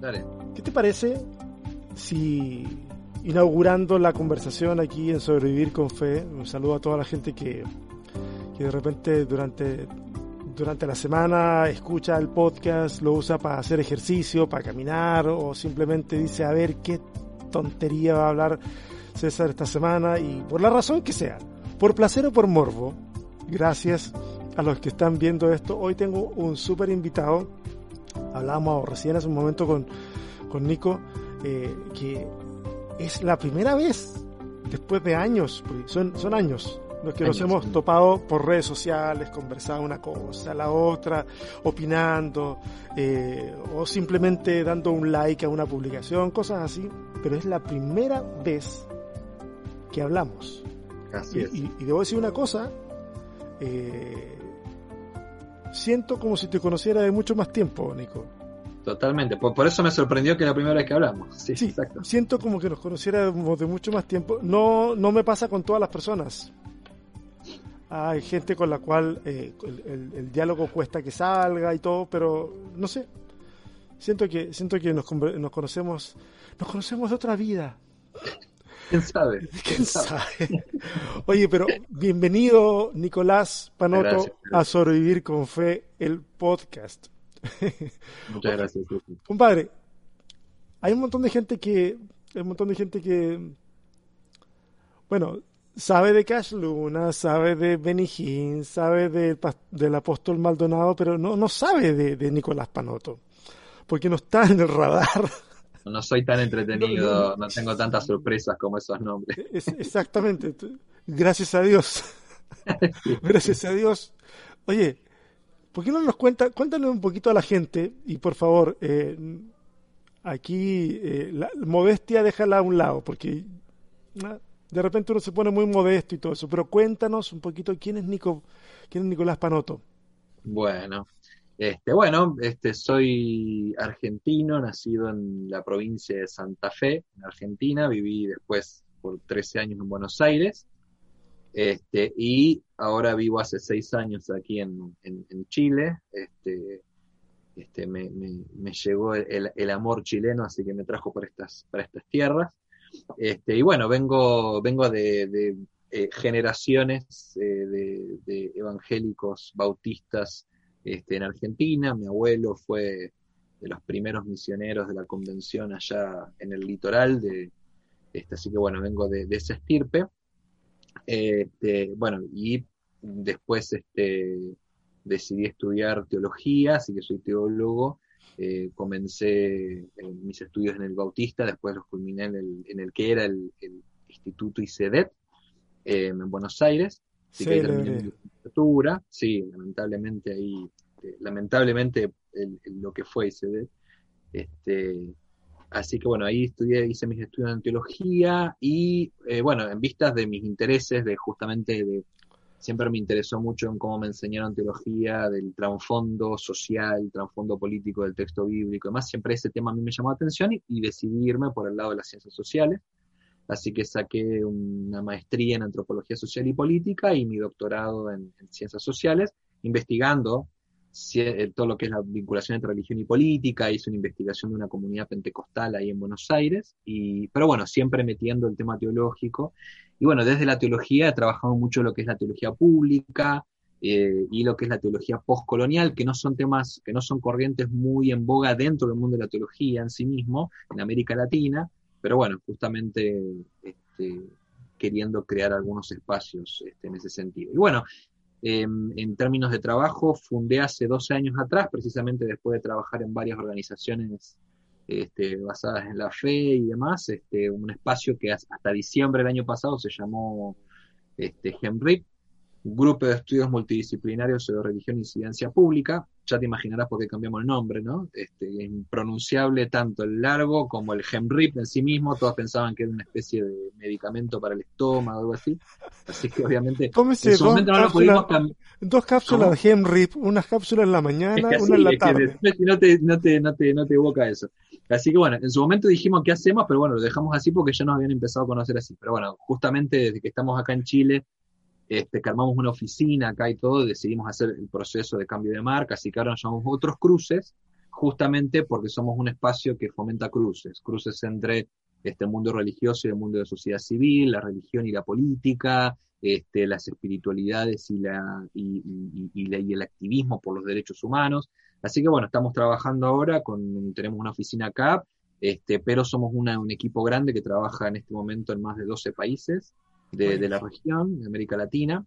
dale. ¿Qué te parece si inaugurando la conversación aquí en Sobrevivir con Fe, un saludo a toda la gente que, que de repente durante, durante la semana escucha el podcast, lo usa para hacer ejercicio, para caminar o simplemente dice a ver qué tontería va a hablar César esta semana y por la razón que sea, por placer o por morbo, gracias a los que están viendo esto. Hoy tengo un súper invitado, hablábamos recién hace un momento con, con Nico, eh, que es la primera vez después de años, son, son años los que nos hemos topado por redes sociales, conversado una cosa, la otra, opinando, eh, o simplemente dando un like a una publicación, cosas así, pero es la primera vez que hablamos. Así es. Y, y debo decir una cosa, eh, siento como si te conociera de mucho más tiempo, Nico. Totalmente. Por, por eso me sorprendió que la primera vez que hablamos. Sí, Sí, exacto. siento como que nos conociéramos de mucho más tiempo. No, no me pasa con todas las personas. Hay gente con la cual eh, el, el- el diálogo cuesta que salga y todo, pero no sé. Siento que, siento que nos, nos conocemos, nos conocemos de otra vida. ¿Quién sabe? ¿Quién sabe? Oye, pero bienvenido, Nicolás Panoto, Gracias. a Sobrevivir con Fe, el podcast. Muchas gracias. Compadre, hay un montón de gente que, hay un montón de gente que, bueno, sabe de Cash Luna, sabe de Benny Hinn, sabe del, pas- del apóstol Maldonado, pero no, no sabe de, de Nicolás Panoto, porque no está en el radar. No soy tan entretenido, No, no, no tengo tantas sorpresas como esos nombres. Es- exactamente, gracias a Dios, gracias a Dios. Oye, ¿por qué no nos cuenta, cuéntanos un poquito a la gente y por favor, eh, aquí eh, la modestia déjala a un lado, porque ah, de repente uno se pone muy modesto y todo eso, pero cuéntanos un poquito quién es Nico, quién es Nicolás Panoto. Bueno, este, bueno, este, soy argentino, nacido en la provincia de Santa Fe, en Argentina. Viví después por 13 años en Buenos Aires. Este, y ahora vivo hace seis años aquí en, en, Chile. Este, este, me, llegó el, amor chileno, así que me trajo para estas, para estas tierras. Este, y bueno, vengo, vengo de, eh, generaciones eh, de evangélicos bautistas este, en Argentina. Mi abuelo fue de los primeros misioneros de la convención allá en el litoral, de, este, así que bueno, vengo de, de esa estirpe. Este, bueno, y después este, decidí estudiar teología, así que soy teólogo. Eh, comencé eh, mis estudios en el Bautista, después los culminé en el, en el que era el, Instituto ICEDET eh, en Buenos Aires. Así que ahí. Sí, lamentablemente ahí, eh, lamentablemente el- el- lo que fue ICEDET. Este, así que bueno, ahí estudié, hice mis estudios en teología y eh, bueno, en vistas de mis intereses, de justamente de, siempre me interesó mucho en cómo me enseñaron teología, del trasfondo social, trasfondo político del texto bíblico y demás, siempre ese tema a mí me llamó la atención y, y decidí irme por el lado de las ciencias sociales. Así que saqué una maestría en antropología social y política y mi doctorado en, en ciencias sociales, investigando eh, todo lo que es la vinculación entre religión y política. Hice una investigación de una comunidad pentecostal ahí en Buenos Aires, y, pero bueno, siempre metiendo el tema teológico. Y bueno, desde la teología he trabajado mucho lo que es la teología pública eh, y lo que es la teología postcolonial, que no son temas, que no son corrientes muy en boga dentro del mundo de la teología en sí mismo, en América Latina, pero bueno, justamente este, queriendo crear algunos espacios este, en ese sentido. Y bueno, eh, en términos de trabajo, fundé hace 12 años atrás, precisamente después de trabajar en varias organizaciones este, basadas en la fe y demás, este, un espacio que hasta diciembre del año pasado se llamó este, Grupo de Estudios Multidisciplinarios sobre Religión y Incidencia Pública. Ya te imaginarás por qué cambiamos el nombre, ¿no? Este, es impronunciable tanto el largo como el GEMRIP en sí mismo. Todos pensaban que era una especie de medicamento para el estómago o algo así. Así que obviamente Tómese en su dos momento no lo pudimos cambiar. dos cápsulas de Hemrip, unas cápsulas en la Es mañana, que una en la es que tarde. no te, no te, no te, no te, no te evoca eso. Así que bueno, en su momento dijimos qué hacemos, pero bueno, lo dejamos así porque ya nos habían empezado a conocer así. Pero bueno, justamente desde que estamos acá en Chile, este, que armamos una oficina acá y todo, decidimos hacer el proceso de cambio de marca, así que ahora nos llamamos otros cruces, justamente porque somos un espacio que fomenta cruces, cruces entre este mundo religioso y el mundo de sociedad civil, la religión y la política, este, las espiritualidades y, la, la, el activismo por los derechos humanos. Así que bueno, estamos trabajando ahora, tenemos una oficina acá, este, pero somos un equipo grande que trabaja en este momento en más de 12 países de, de la región, de América Latina,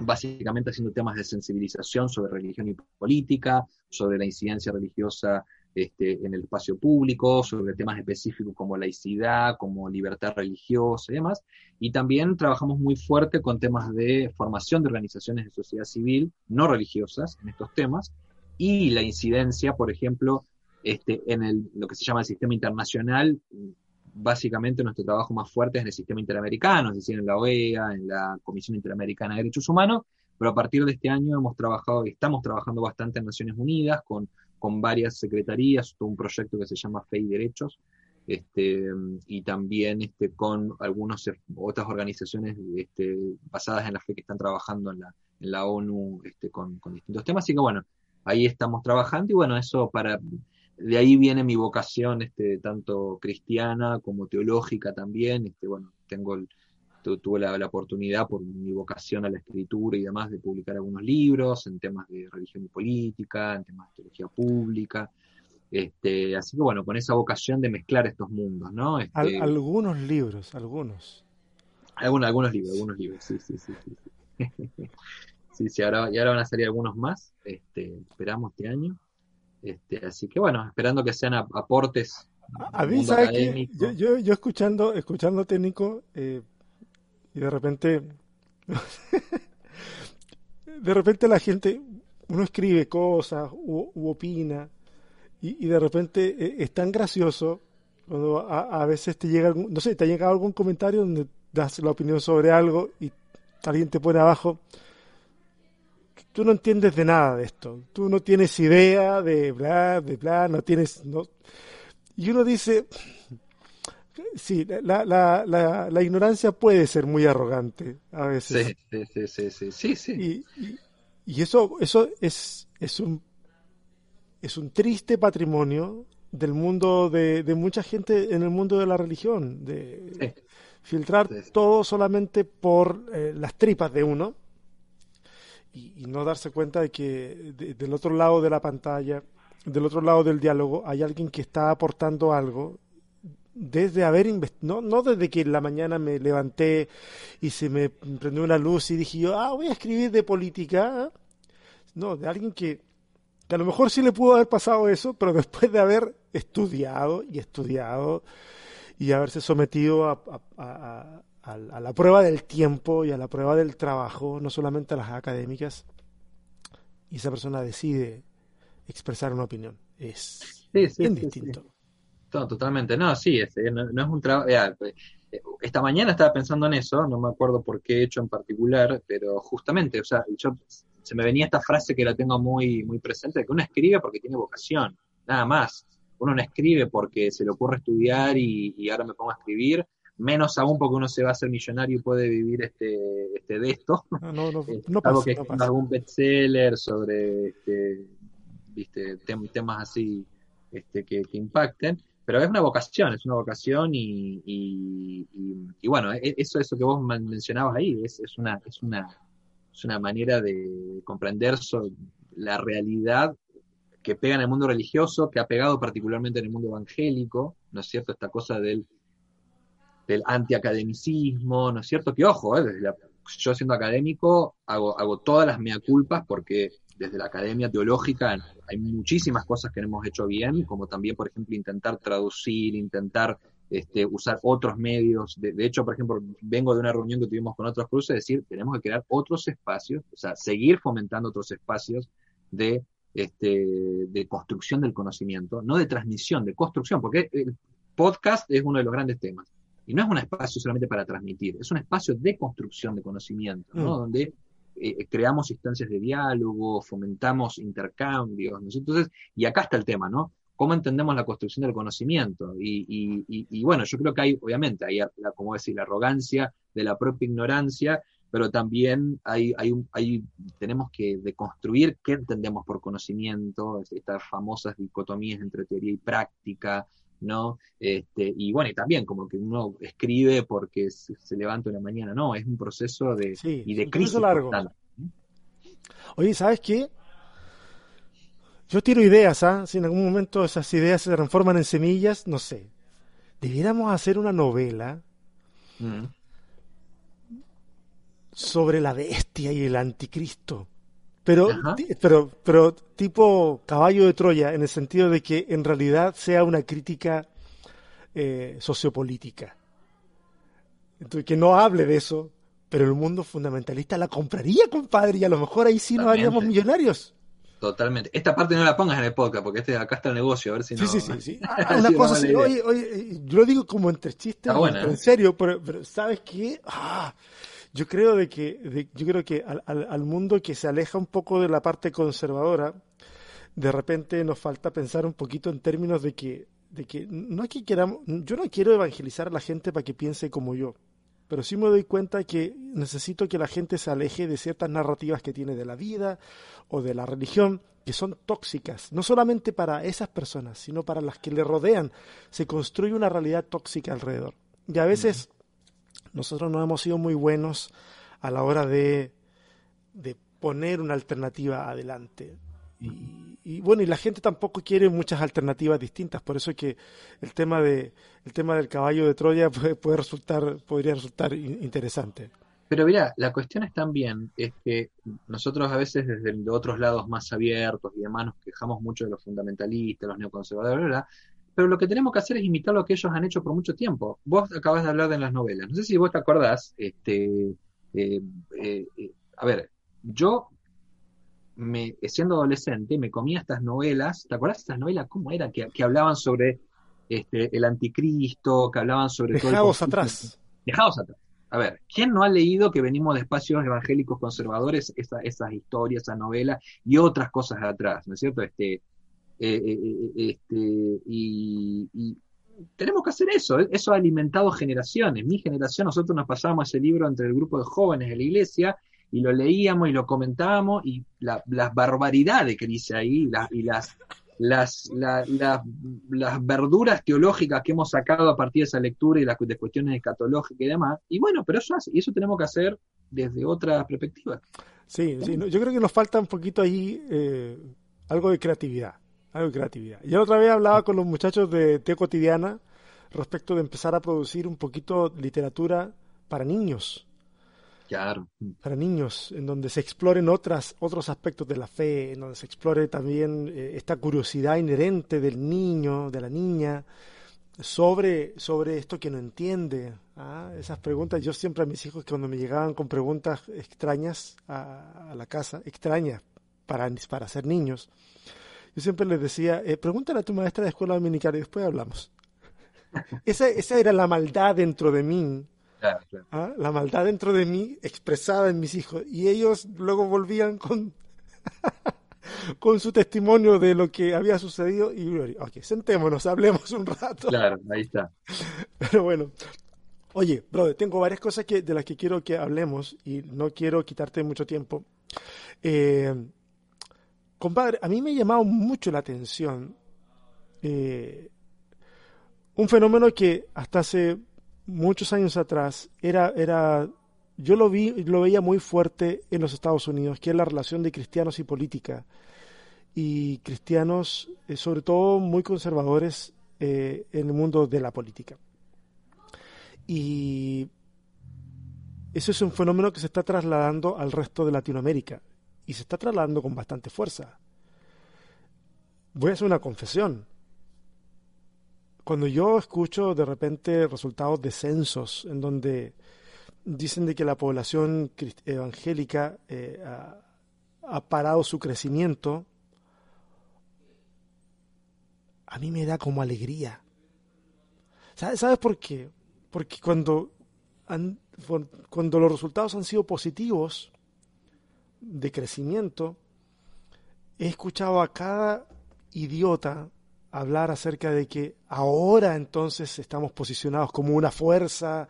básicamente haciendo temas de sensibilización sobre religión y política, sobre la incidencia religiosa este, en el espacio público, sobre temas específicos como laicidad, como libertad religiosa y demás. Y también trabajamos muy fuerte con temas de formación de organizaciones de sociedad civil no religiosas en estos temas y la incidencia, por ejemplo, este, en el, lo que se llama el sistema internacional. Básicamente nuestro trabajo más fuerte es en el sistema interamericano, es decir, en la OEA, en la Comisión Interamericana de Derechos Humanos, pero a partir de este año hemos trabajado, estamos trabajando bastante en Naciones Unidas con con varias secretarías, todo un proyecto que se llama Fe y Derechos, este, y también este, con algunas otras organizaciones este, basadas en la fe que están trabajando en la, en la ONU este, con, con, distintos temas. Así que bueno, ahí estamos trabajando y bueno, eso para... De ahí viene mi vocación, este, tanto cristiana como teológica también. Este, bueno, tengo el, tuve la, oportunidad por mi vocación a la escritura y demás de publicar algunos libros en temas de religión y política, en temas de teología pública. Este, así que bueno, con esa vocación de mezclar estos mundos, ¿no? Este, algunos libros, algunos. Algunos, algunos libros, algunos libros, sí, sí, sí. Sí, sí, ahora, y ahora van a salir algunos más, este, esperamos este año. Este, así que bueno, esperando que sean aportes. A mí, ¿sabes que yo, yo, yo, escuchando, escuchando técnico, eh, y de repente, de repente la gente, uno escribe cosas u, opina y, de repente eh, es tan gracioso cuando a, veces te llega, algún, no sé, te ha llegado algún comentario donde das la opinión sobre algo y alguien te pone abajo, tú no entiendes de nada de esto, tú no tienes idea de bla, de bla, no tienes... No... Y uno dice, sí, la, la, la, la, ignorancia puede ser muy arrogante a veces. Sí, sí, sí, sí, sí. Y, y, eso, eso es, es, un, es un triste patrimonio del mundo de, de mucha gente en el mundo de la religión, de filtrar todo solamente por eh, las tripas de uno y, no darse cuenta de que del otro lado de la pantalla, del otro lado del diálogo, hay alguien que está aportando algo desde haber no, no desde que en la mañana me levanté y se me prendió una luz y dije yo, ah, voy a escribir de política. No, de alguien que, a lo mejor sí le pudo haber pasado eso, pero después de haber estudiado y estudiado y haberse sometido a, a, la prueba del tiempo y a la prueba del trabajo, no solamente a las académicas, y esa persona decide expresar una opinión. Es bien distinto totalmente. No, sí, es, no, es un trabajo. Eh, esta mañana estaba pensando en eso, no me acuerdo por qué he hecho en particular, pero justamente, o sea, yo, se me venía esta frase que la tengo muy, muy presente, de que uno escribe porque tiene vocación, nada más. Uno no escribe porque se le ocurre estudiar y, ahora me pongo a escribir, menos aún porque uno se va a hacer millonario y puede vivir este, este de esto. No, no, no, eh, no pasa, que no algún bestseller sobre este, viste, temas así este, que, que impacten pero es una vocación, es una vocación y, y, bueno, e, eso, eso que vos mencionabas ahí es, es, una, es, una, es una manera de comprender la realidad que pega en el mundo religioso, que ha pegado particularmente en el mundo evangélico, ¿no es cierto? Esta cosa del, del antiacademicismo, ¿no es cierto? Que ojo, ¿eh? yo siendo académico hago, hago todas las mea culpas porque desde la academia teológica hay muchísimas cosas que hemos hecho bien, como también, por ejemplo, intentar traducir, intentar este, usar otros medios. De, hecho, por ejemplo, vengo de una reunión que tuvimos con otros cruces, decir, tenemos que crear otros espacios, o sea, seguir fomentando otros espacios de, este, de construcción del conocimiento, no de transmisión, de construcción, porque el podcast es uno de los grandes temas. Y no es un espacio solamente para transmitir, es un espacio de construcción de conocimiento, ¿no? Mm. Donde eh, creamos instancias de diálogo, fomentamos intercambios, Entonces, y acá está el tema, ¿no? ¿Cómo entendemos la construcción del conocimiento? Y, bueno, yo creo que hay, obviamente, hay, la, como decir, la arrogancia de la propia ignorancia, pero también hay, hay, hay, tenemos que deconstruir qué entendemos por conocimiento, estas famosas dicotomías entre teoría y práctica, ¿no? Este, y bueno, y también como que uno escribe porque se, levanta una mañana, no, es un proceso de, y de crisis largo. Oye, ¿sabes qué? Yo tiro ideas, ¿ah? Si en algún momento esas ideas se transforman en semillas, no sé. Debiéramos hacer una novela mm. sobre la bestia y el anticristo. Pero, pero, pero tipo caballo de Troya, en el sentido de que en realidad sea una crítica eh, sociopolítica. Entonces, que no hable de eso, pero el mundo fundamentalista la compraría, compadre, y a lo mejor ahí sí nos haríamos millonarios. Totalmente. Esta parte no la pongas en el podcast, porque este acá está el negocio, a ver si no. Sí, sí, sí. Ah, una cosa oye, yo lo digo como entre chistes, en ¿eh? serio, pero, ¿sabes qué? Ah, yo creo de que, yo creo que al, al, mundo que se aleja un poco de la parte conservadora, de repente nos falta pensar un poquito en términos de que, de que no es que queramos, yo no quiero evangelizar a la gente para que piense como yo pero sí me doy cuenta que necesito que la gente se aleje de ciertas narrativas que tiene de la vida o de la religión que son tóxicas, no solamente para esas personas, sino para las que le rodean. Se construye una realidad tóxica alrededor. Y a veces nosotros no hemos sido muy buenos a la hora de, de poner una alternativa adelante. Y, bueno, y la gente tampoco quiere muchas alternativas distintas, por eso es que el tema de el tema del caballo de Troya puede, resultar podría resultar interesante. Pero mira, la cuestión es también es que nosotros a veces desde otros lados más abiertos y demás nos quejamos mucho de los fundamentalistas, los neoconservadores, pero lo que tenemos que hacer es imitar lo que ellos han hecho por mucho tiempo. Vos acabas de hablar de las novelas. No sé si vos te acordás, este, eh, eh, eh, a ver, yo me, siendo adolescente, me comía estas novelas, ¿te acuerdas de estas novelas? ¿Cómo era? Que, hablaban sobre este, el anticristo, que hablaban sobre... Dejados atrás. Dejados atrás. A ver, ¿quién no ha leído que venimos de espacios evangélicos conservadores, esas historias, esas novelas y otras cosas atrás, ¿no es cierto? Este, este, y, tenemos que hacer eso, eso ha alimentado generaciones. Mi generación, nosotros nos pasamos ese libro entre el grupo de jóvenes de la iglesia y lo leíamos y lo comentábamos y las barbaridades que dice ahí y las, las, las verduras teológicas que hemos sacado a partir de esa lectura y las cuestiones escatológicas y demás. Y bueno, pero eso, y eso tenemos que hacer desde otra perspectiva. Sí, sí yo creo que nos falta un poquito ahí eh, algo de creatividad. Algo de creatividad. Yo otra vez hablaba con los muchachos de T Cotidiana respecto de empezar a producir un poquito literatura para niños para niños, en donde se exploren otras, otros aspectos de la fe, en donde se explore también eh, esta curiosidad inherente del niño, de la niña, sobre, sobre esto que no entiende. ¿ah? Esas preguntas, yo siempre a mis hijos cuando me llegaban con preguntas extrañas a, la casa, extrañas para, para ser niños, yo siempre les decía, eh, pregúntale a tu maestra de escuela dominical y después hablamos. esa, esa era la maldad dentro de mí ¿Ah? La maldad dentro de mí expresada en mis hijos. Y ellos luego volvían con, con su testimonio de lo que había sucedido. Y, ok, sentémonos, hablemos un rato. Claro, ahí está. Pero bueno. Oye, brother, tengo varias cosas que, de las que quiero que hablemos y no quiero quitarte mucho tiempo. Eh, compadre, a mí me ha llamado mucho la atención eh, un fenómeno que hasta hace muchos años atrás era, era yo lo vi, lo veía muy fuerte en los Estados Unidos, que es la relación de cristianos y política. Y cristianos, eh, sobre todo muy conservadores eh, en el mundo de la política. Y eso es un fenómeno que se está trasladando al resto de Latinoamérica y se está trasladando con bastante fuerza. Voy a hacer una confesión cuando yo escucho de repente resultados de censos en donde dicen de que la población evangélica eh, ha, parado su crecimiento, a mí me da como alegría. ¿Sabes, por qué? Porque cuando, cuando los resultados han sido positivos de crecimiento, he escuchado a cada idiota hablar acerca de que ahora entonces estamos posicionados como una fuerza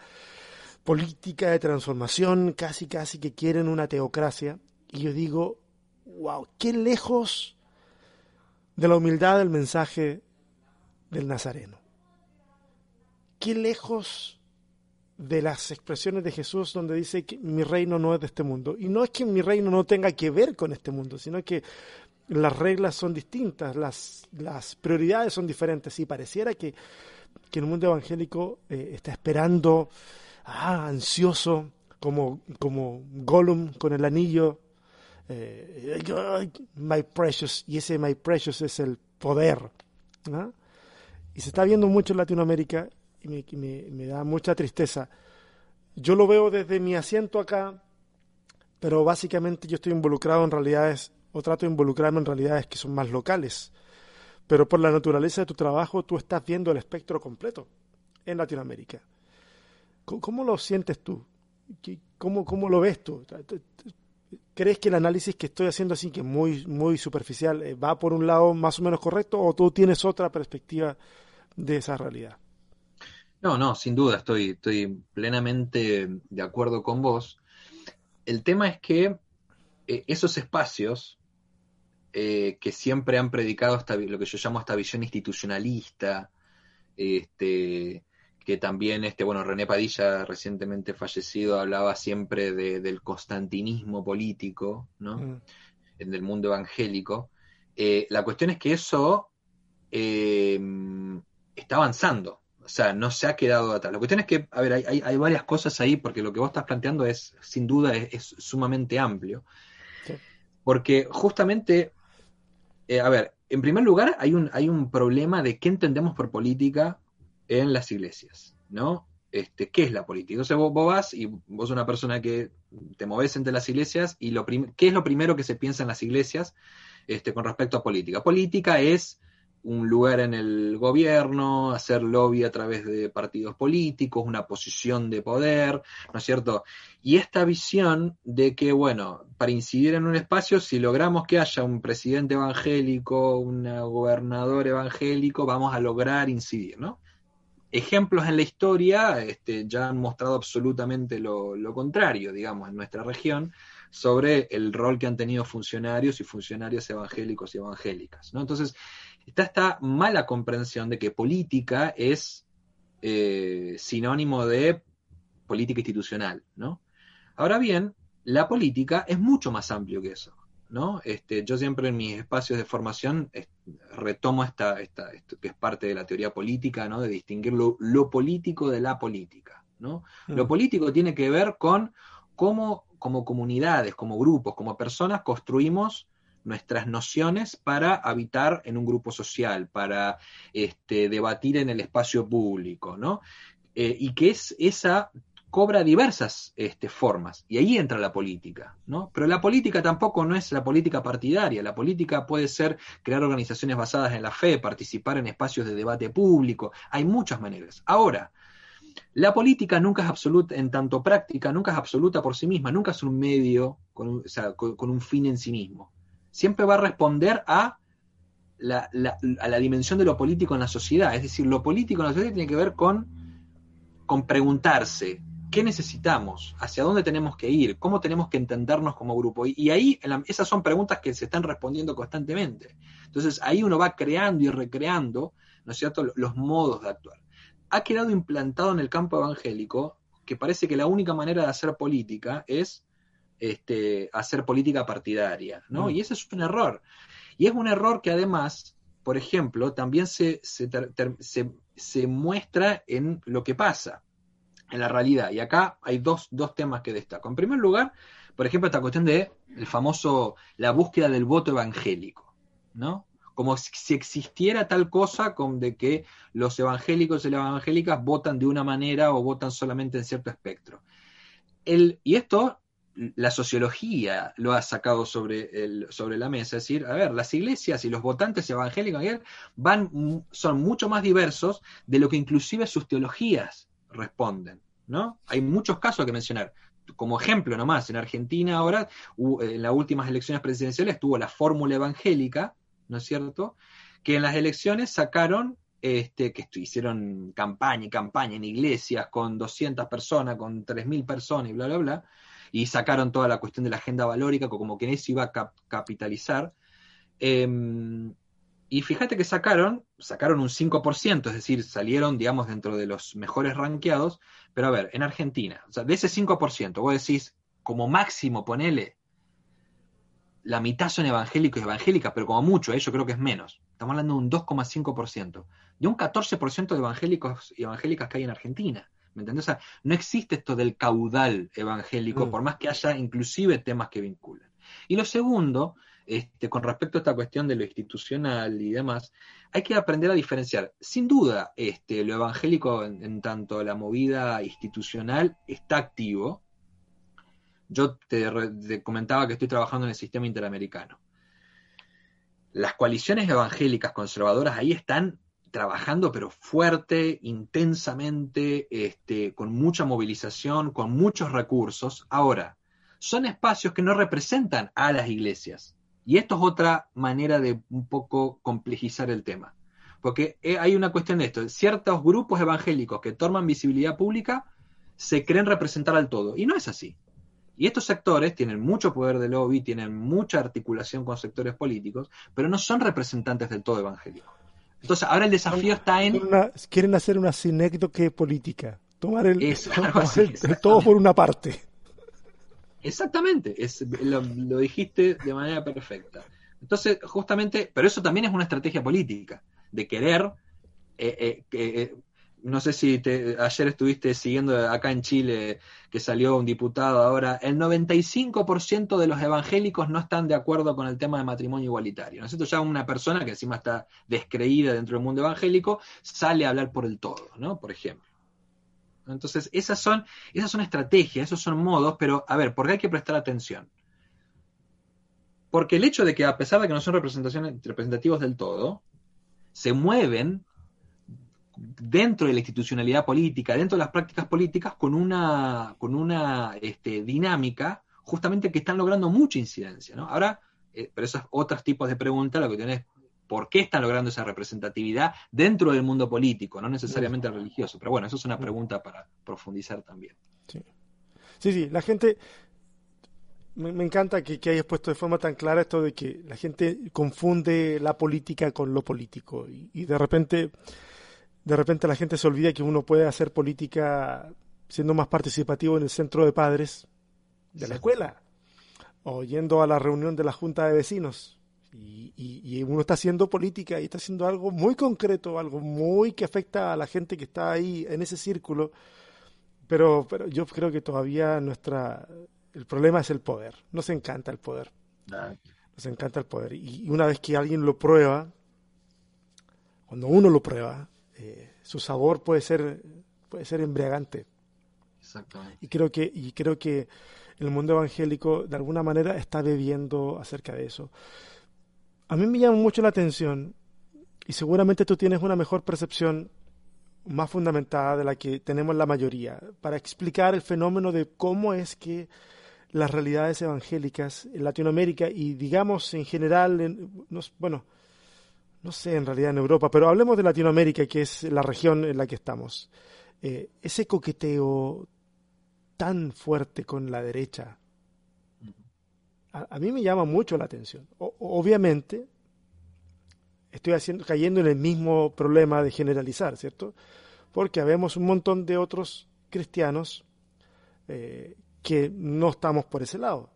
política de transformación, casi casi que quieren una teocracia. Y yo digo, wow, qué lejos de la humildad del mensaje del Nazareno. Qué lejos de las expresiones de Jesús donde dice que mi reino no es de este mundo. Y no es que mi reino no tenga que ver con este mundo, sino que las reglas son distintas, las, las prioridades son diferentes. Y pareciera que, que el mundo evangélico eh, está esperando, ah, ansioso, como, como Gollum con el anillo. Eh, my precious, y ese my precious es el poder. Y se está viendo mucho en Latinoamérica y me, me da mucha tristeza. Yo lo veo desde mi asiento acá, pero básicamente yo estoy involucrado en realidades o trato de involucrarme en realidades que son más locales. Pero por la naturaleza de tu trabajo, tú estás viendo el espectro completo en Latinoamérica. ¿Cómo, lo sientes tú? ¿Cómo, ¿Cómo, lo ves tú? ¿Crees que el análisis que estoy haciendo así, que es muy, muy superficial, eh, va por un lado más o menos correcto o tú tienes otra perspectiva de esa realidad? No, no, sin duda, estoy, estoy plenamente de acuerdo con vos. El tema es que eh, esos espacios eh, que siempre han predicado lo que yo llamo esta visión institucionalista, este, que también, este, bueno, René Padilla, recientemente fallecido, hablaba siempre del constantinismo político, ¿no? Mm. En el mundo evangélico. Eh, la cuestión es que eso está avanzando. O sea, no se ha quedado atrás. La cuestión es que, a ver, hay, hay, varias cosas ahí, porque lo que vos estás planteando es, sin duda, es sumamente amplio. Porque justamente, eh, a ver, en primer lugar hay un, hay un problema de qué entendemos por política en las iglesias, ¿no? Este, ¿Qué es la política? Entonces vos, vas y vos una persona que te moves entre las iglesias y lo ¿qué es lo primero que se piensa en las iglesias este, con respecto a política? Política es un lugar en el gobierno, hacer lobby a través de partidos políticos, una posición de poder, ¿no es cierto? Y esta visión de que, bueno, para incidir en un espacio, si logramos que haya un presidente evangélico, un gobernador evangélico, vamos a lograr incidir, ¿no? Ejemplos en la historia este, ya han mostrado absolutamente lo, lo contrario, digamos, en nuestra región sobre el rol que han tenido funcionarios y funcionarias evangélicos y evangélicas. ¿no? Entonces, está esta mala comprensión de que política es eh, sinónimo de política institucional. ¿no? Ahora bien, la política es mucho más amplio que eso. ¿no? Este, yo siempre en mis espacios de formación retomo esta, esta, esto que es parte de la teoría política, ¿no? de distinguir lo, político de la política. ¿no? Lo mm. político tiene que ver con cómo como comunidades, como grupos, como personas, construimos nuestras nociones para habitar en un grupo social, para este, debatir en el espacio público, ¿no? Eh, y que es esa cobra diversas este, formas, y ahí entra la política, ¿no? Pero la política tampoco no es la política partidaria, la política puede ser crear organizaciones basadas en la fe, participar en espacios de debate público, hay muchas maneras. Ahora, la política nunca es absoluta, en tanto práctica, nunca es absoluta por sí misma, nunca es un medio con un, con, un fin en sí mismo. Siempre va a responder a la, a la dimensión de lo político en la sociedad. Es decir, lo político en la sociedad tiene que ver con, con preguntarse qué necesitamos, hacia dónde tenemos que ir, cómo tenemos que entendernos como grupo. Y, ahí esas son preguntas que se están respondiendo constantemente. Entonces ahí uno va creando y recreando, ¿no es cierto?, los modos de actuar ha quedado implantado en el campo evangélico que parece que la única manera de hacer política es este, hacer política partidaria, ¿no? Mm. Y ese es un error. Y es un error que además, por ejemplo, también se, se, muestra en lo que pasa, en la realidad. Y acá hay dos, dos temas que destaco. En primer lugar, por ejemplo, esta cuestión de el famoso, la búsqueda del voto evangélico, ¿no? como si existiera tal cosa como de que los evangélicos y las evangélicas votan de una manera o votan solamente en cierto espectro. El, y esto la sociología lo ha sacado sobre, el, sobre la mesa, es decir, a ver, las iglesias y los votantes evangélicos van, son mucho más diversos de lo que inclusive sus teologías responden, ¿no? Hay muchos casos que mencionar. Como ejemplo nomás, en Argentina ahora, en las últimas elecciones presidenciales tuvo la fórmula evangélica, ¿no es cierto? Que en las elecciones sacaron este, que hicieron campaña y campaña en iglesias con 200 personas, con 3.000 personas y bla, bla, bla, y sacaron toda la cuestión de la agenda valórica como que en eso iba a capitalizar. Em, y fíjate que sacaron, sacaron un 5%, es decir, salieron, digamos, dentro de los mejores ranqueados, pero a ver, en Argentina, o sea, de ese 5%, vos decís, como máximo, ponele, la mitad son evangélicos y evangélicas, pero como mucho, ¿eh? yo creo que es menos. Estamos hablando de un 2,5%, de un 14% de evangélicos y evangélicas que hay en Argentina. ¿Me entiendes? O sea, no existe esto del caudal evangélico, mm. por más que haya inclusive temas que vinculan. Y lo segundo este, con respecto a esta cuestión de lo institucional y demás, hay que aprender a diferenciar. Sin duda, este, lo evangélico, en, tanto la movida institucional, está activo. Yo te, comentaba que estoy trabajando en el sistema interamericano. Las coaliciones evangélicas conservadoras ahí están trabajando, pero fuerte, intensamente, este, con mucha movilización, con muchos recursos. Ahora, son espacios que no representan a las iglesias. Y esto es otra manera de un poco complejizar el tema. Porque eh, hay una cuestión de esto. Ciertos grupos evangélicos que toman visibilidad pública se creen representar al todo. Y no es así. Y estos sectores tienen mucho poder de lobby, tienen mucha articulación con sectores políticos, pero no son representantes del todo evangélico. Entonces, ahora el desafío está en... quieren hacer una sinécdoque política. Tomar el todo por una parte. Exactamente, es, lo, dijiste de manera perfecta. Entonces, justamente, pero eso también es una estrategia política, de querer, eh, eh, eh, no sé si ayer estuviste siguiendo acá en Chile que salió un diputado ahora, el 95% de los evangélicos no están de acuerdo con el tema de matrimonio igualitario. ¿no? Ya una persona que encima está descreída dentro del mundo evangélico sale a hablar por el todo, ¿no? Por ejemplo. Entonces, esas son, esas son estrategias, esos son modos, pero a ver, ¿por qué hay que prestar atención? Porque el hecho de que a pesar de que no son representaciones, representativos del todo, se mueven dentro de la institucionalidad política, dentro de las prácticas políticas, con una, con una este, dinámica justamente que están logrando mucha incidencia. ¿no? Ahora, eh, pero esos otros tipos de preguntas, lo que tienes por qué están logrando esa representatividad dentro del mundo político, no necesariamente religioso. Pero bueno, eso es una pregunta para profundizar también. Sí, sí, la gente, me, encanta que, hayas puesto de forma tan clara esto de que la gente confunde la política con lo político y, de repente, de repente la gente se olvida que uno puede hacer política siendo más participativo en el centro de padres de la escuela o yendo a la reunión de la junta de vecinos. Y, uno está haciendo política y está haciendo algo muy concreto, algo muy que afecta a la gente que está ahí en ese círculo, pero, pero yo creo que todavía nuestra el problema es el poder, nos encanta el poder, nos encanta el poder. Y una vez que alguien lo prueba, cuando uno lo prueba, eh, su sabor puede ser puede ser embriagante. Y creo que y creo que el mundo evangélico de alguna manera está bebiendo acerca de eso a mí me llama mucho la atención y seguramente tú tienes una mejor percepción más fundamentada de la que tenemos la mayoría para explicar el fenómeno de cómo es que las realidades evangélicas en Latinoamérica y digamos en general, en, bueno, no sé en realidad en Europa, pero hablemos de Latinoamérica, que es la región en la que estamos. Eh, ese coqueteo tan fuerte con la derecha, a, mí me llama mucho la atención. obviamente, estoy haciendo, cayendo en el mismo problema de generalizar, ¿cierto? Porque habemos un montón de otros cristianos eh, que no estamos por ese lado.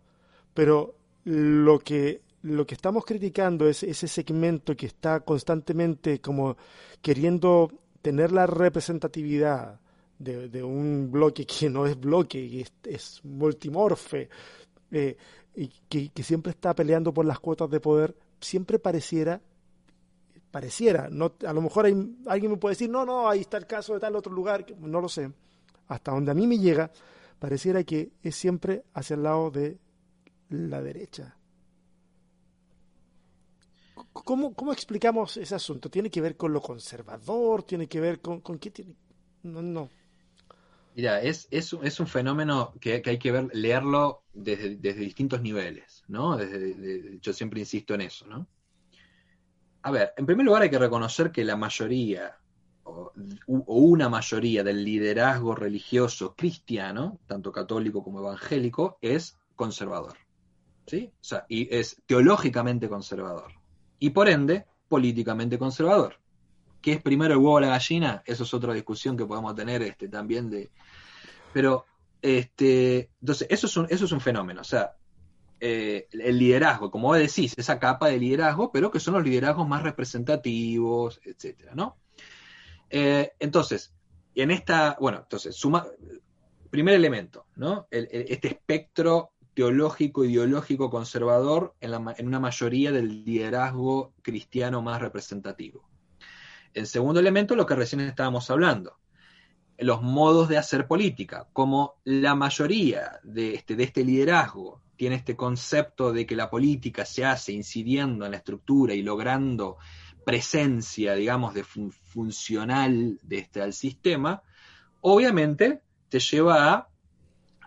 Pero lo que, lo que estamos criticando es ese segmento que está constantemente como queriendo tener la representatividad de, un bloque que no es bloque, es, es multimorfe, eh, y que, siempre está peleando por las cuotas de poder, siempre pareciera, pareciera, no, a lo mejor hay, alguien me puede decir, no, no, ahí está el caso de tal otro lugar, no lo sé, hasta donde a mí me llega, pareciera que es siempre hacia el lado de la derecha. ¿Cómo, ¿Cómo, explicamos ese asunto? ¿Tiene que ver con lo conservador? ¿Tiene que ver con, con qué tiene? No, no. Mira, es, es, es un fenómeno que, hay que ver, leerlo desde, distintos niveles, ¿no? Desde, yo siempre insisto en eso, ¿no? a ver, en primer lugar hay que reconocer que la mayoría o, una mayoría del liderazgo religioso cristiano, tanto católico como evangélico, es conservador. ¿Sí? O sea, y es teológicamente conservador. Y por ende, políticamente conservador. ¿Qué es primero el huevo o la gallina? Eso es otra discusión que podemos tener este, también de. Pero, este, entonces, eso es un, eso es un fenómeno. O sea, eh, el liderazgo, como vos decís, esa capa de liderazgo, pero que son los liderazgos más representativos, etcétera, ¿no? Eh, entonces, en esta, bueno, entonces, suma, primer elemento, ¿no? este espectro teológico, ideológico, conservador en, en, una mayoría del liderazgo cristiano más representativo. El segundo elemento, lo que recién estábamos hablando, los modos de hacer política, como la mayoría de este, este liderazgo tiene este concepto de que la política se hace incidiendo en la estructura y logrando presencia, digamos, de funcional de este, al sistema, obviamente te lleva a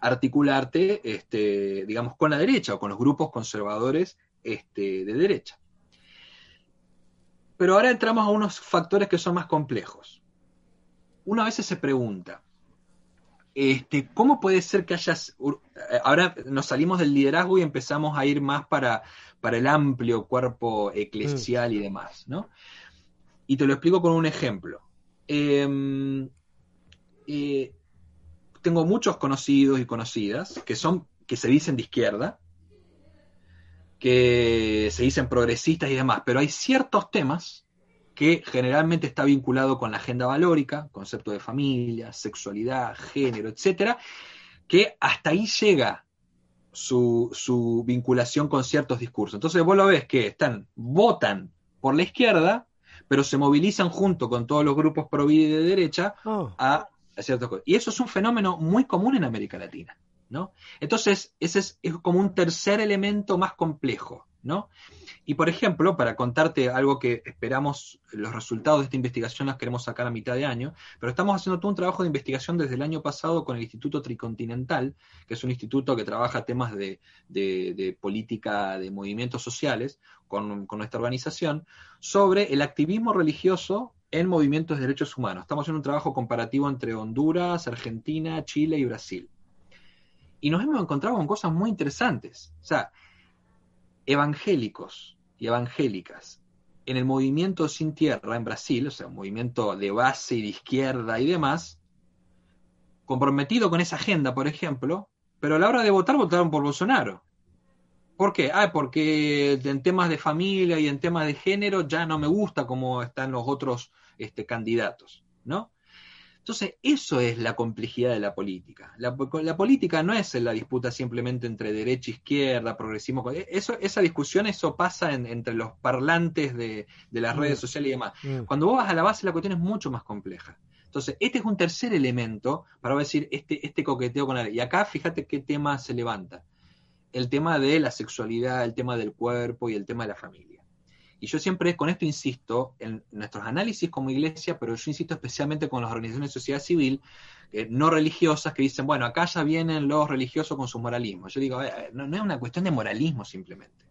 articularte, este, digamos, con la derecha o con los grupos conservadores este, de derecha. Pero ahora entramos a unos factores que son más complejos. Una vez se pregunta, este, ¿cómo puede ser que hayas... Ahora nos salimos del liderazgo y empezamos a ir más para para el amplio cuerpo eclesial y demás, ¿no? Y te lo explico con un ejemplo. Em, eh, tengo muchos conocidos y conocidas que son, que se dicen de izquierda, que se dicen progresistas y demás, pero hay ciertos temas que generalmente está vinculado con la agenda valórica, concepto de familia, sexualidad, género, etcétera, que hasta ahí llega su, vinculación con ciertos discursos. Entonces vos lo ves que están, votan por la izquierda, pero se movilizan junto con todos los grupos pro vida y de derecha oh. a, Y eso es un fenómeno muy común en América Latina. ¿no? Entonces, ese es, es como un tercer elemento más complejo. ¿no? Y por ejemplo, para contarte algo que esperamos, los resultados de esta investigación las queremos sacar a mitad de año, pero estamos haciendo todo un trabajo de investigación desde el año pasado con el Instituto Tricontinental, que es un instituto que trabaja temas de, política de movimientos sociales con, con nuestra organización, sobre el activismo religioso en movimientos de derechos humanos. Estamos haciendo un trabajo comparativo entre Honduras, Argentina, Chile y Brasil. Y nos hemos encontrado con cosas muy interesantes. O sea, evangélicos y evangélicas en el movimiento sin tierra en Brasil, o sea, un movimiento de base y de izquierda y demás, comprometido con esa agenda, por ejemplo, pero a la hora de votar votaron por Bolsonaro. ¿Por qué? Ah, porque en temas de familia y en temas de género ya no me gusta cómo están los otros este, candidatos, ¿no? Entonces, eso es la complejidad de la política. La, política no es la disputa simplemente entre derecha, izquierda, progresismo. Eso, esa discusión, eso pasa entre los parlantes de, las redes mm. sociales y demás. Mm. Cuando vos vas a la base, la cuestión es mucho más compleja. Entonces, este es un tercer elemento para decir este, este coqueteo con la. Y acá, fíjate qué tema se levanta. El tema de la sexualidad, el tema del cuerpo y el tema de la familia. Y yo siempre con esto insisto en nuestros análisis como iglesia, pero yo insisto especialmente con las organizaciones de sociedad civil eh, no religiosas que dicen, bueno, acá ya vienen los religiosos con su moralismo. Yo digo, no, no es una cuestión de moralismo simplemente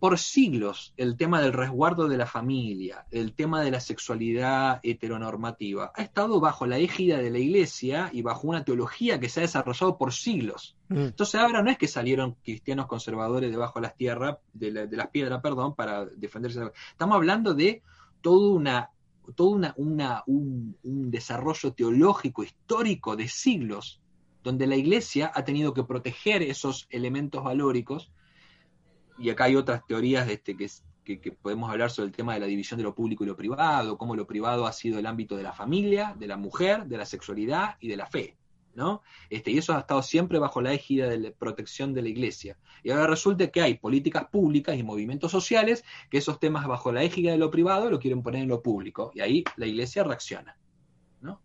por siglos el tema del resguardo de la familia, el tema de la sexualidad heteronormativa, ha estado bajo la égida de la iglesia y bajo una teología que se ha desarrollado por siglos. Mm. Entonces ahora no es que salieron cristianos conservadores debajo de las tierras, de, las piedras, perdón, para defenderse. Estamos hablando de todo una todo una, un, un desarrollo teológico histórico de siglos donde la iglesia ha tenido que proteger esos elementos valóricos y acá hay otras teorías este, que, podemos hablar sobre el tema de la división de lo público y lo privado, cómo lo privado ha sido el ámbito de la familia, de la mujer, de la sexualidad y de la fe. ¿no? Este, y eso ha estado siempre bajo la égida de la protección de la iglesia. Y ahora resulta que hay políticas públicas y movimientos sociales que esos temas bajo la égida de lo privado lo quieren poner en lo público. Y ahí la iglesia reacciona. ¿no?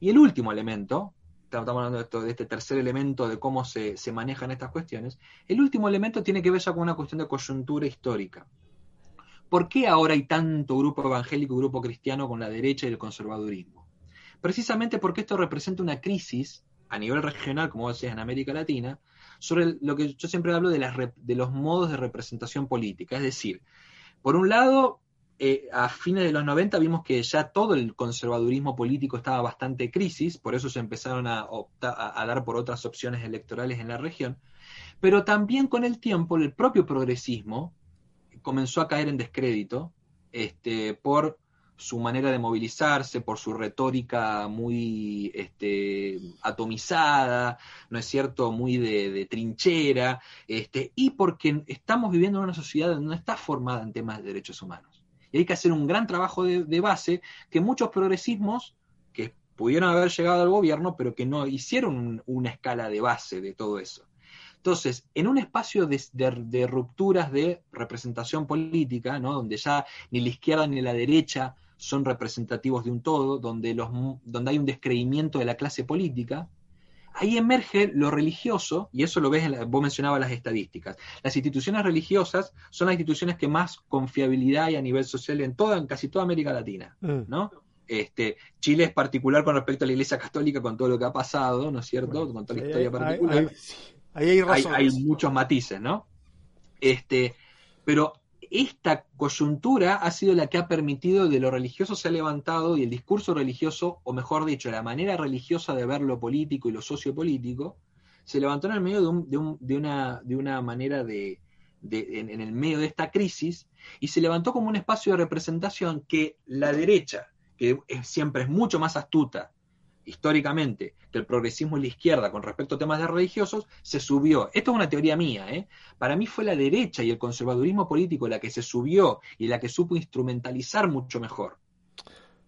Y el último elemento, estamos hablando de, esto, de este tercer elemento de cómo se, manejan estas cuestiones, el último elemento tiene que ver ya con una cuestión de coyuntura histórica. ¿Por qué ahora hay tanto grupo evangélico y grupo cristiano con la derecha y el conservadurismo? Precisamente porque esto representa una crisis a nivel regional, como decías, en América Latina, sobre lo que yo siempre hablo de los modos de representación política. Es decir, Por un lado, eh, a fines de los 90 vimos que ya todo el conservadurismo político estaba bastante crisis, por eso se empezaron a, dar por otras opciones electorales en la región, pero también con el tiempo el propio progresismo comenzó a caer en descrédito este, por su manera de movilizarse, por su retórica muy este, atomizada, ¿no es cierto?, muy de, trinchera, este, y porque estamos viviendo en una sociedad donde no está formada en temas de derechos humanos. Hay que hacer un gran trabajo de, base que muchos progresismos que pudieron haber llegado al gobierno, pero que no hicieron una escala de base de todo eso. Entonces, en un espacio de, rupturas de representación política, ¿no? donde ya ni la izquierda ni la derecha son representativos de un todo, donde, los, donde hay un descreimiento de la clase política, ahí emerge lo religioso, y eso lo ves, en vos mencionabas las estadísticas. Las instituciones religiosas son las instituciones que más confiabilidad hay a nivel social en toda, en casi toda América Latina, mm. ¿no? Este, Chile es particular con respecto a la Iglesia Católica con todo lo que ha pasado, ¿no es cierto? con toda la historia particular. hay, hay, muchos matices, ¿no? Este, pero esta coyuntura ha sido la que ha permitido de lo religioso se ha levantado y el discurso religioso, o mejor dicho, la manera religiosa de ver lo político y lo sociopolítico, se levantó en el medio de, una, de una, manera de, en, el medio de esta crisis y se levantó como un espacio de representación que la derecha, que siempre es mucho más astuta históricamente que el progresismo y la izquierda con respecto a temas de religiosos se subió. Esto es una teoría mía, ¿eh? Para mí fue la derecha y el conservadurismo político la que se subió y la que supo instrumentalizar mucho mejor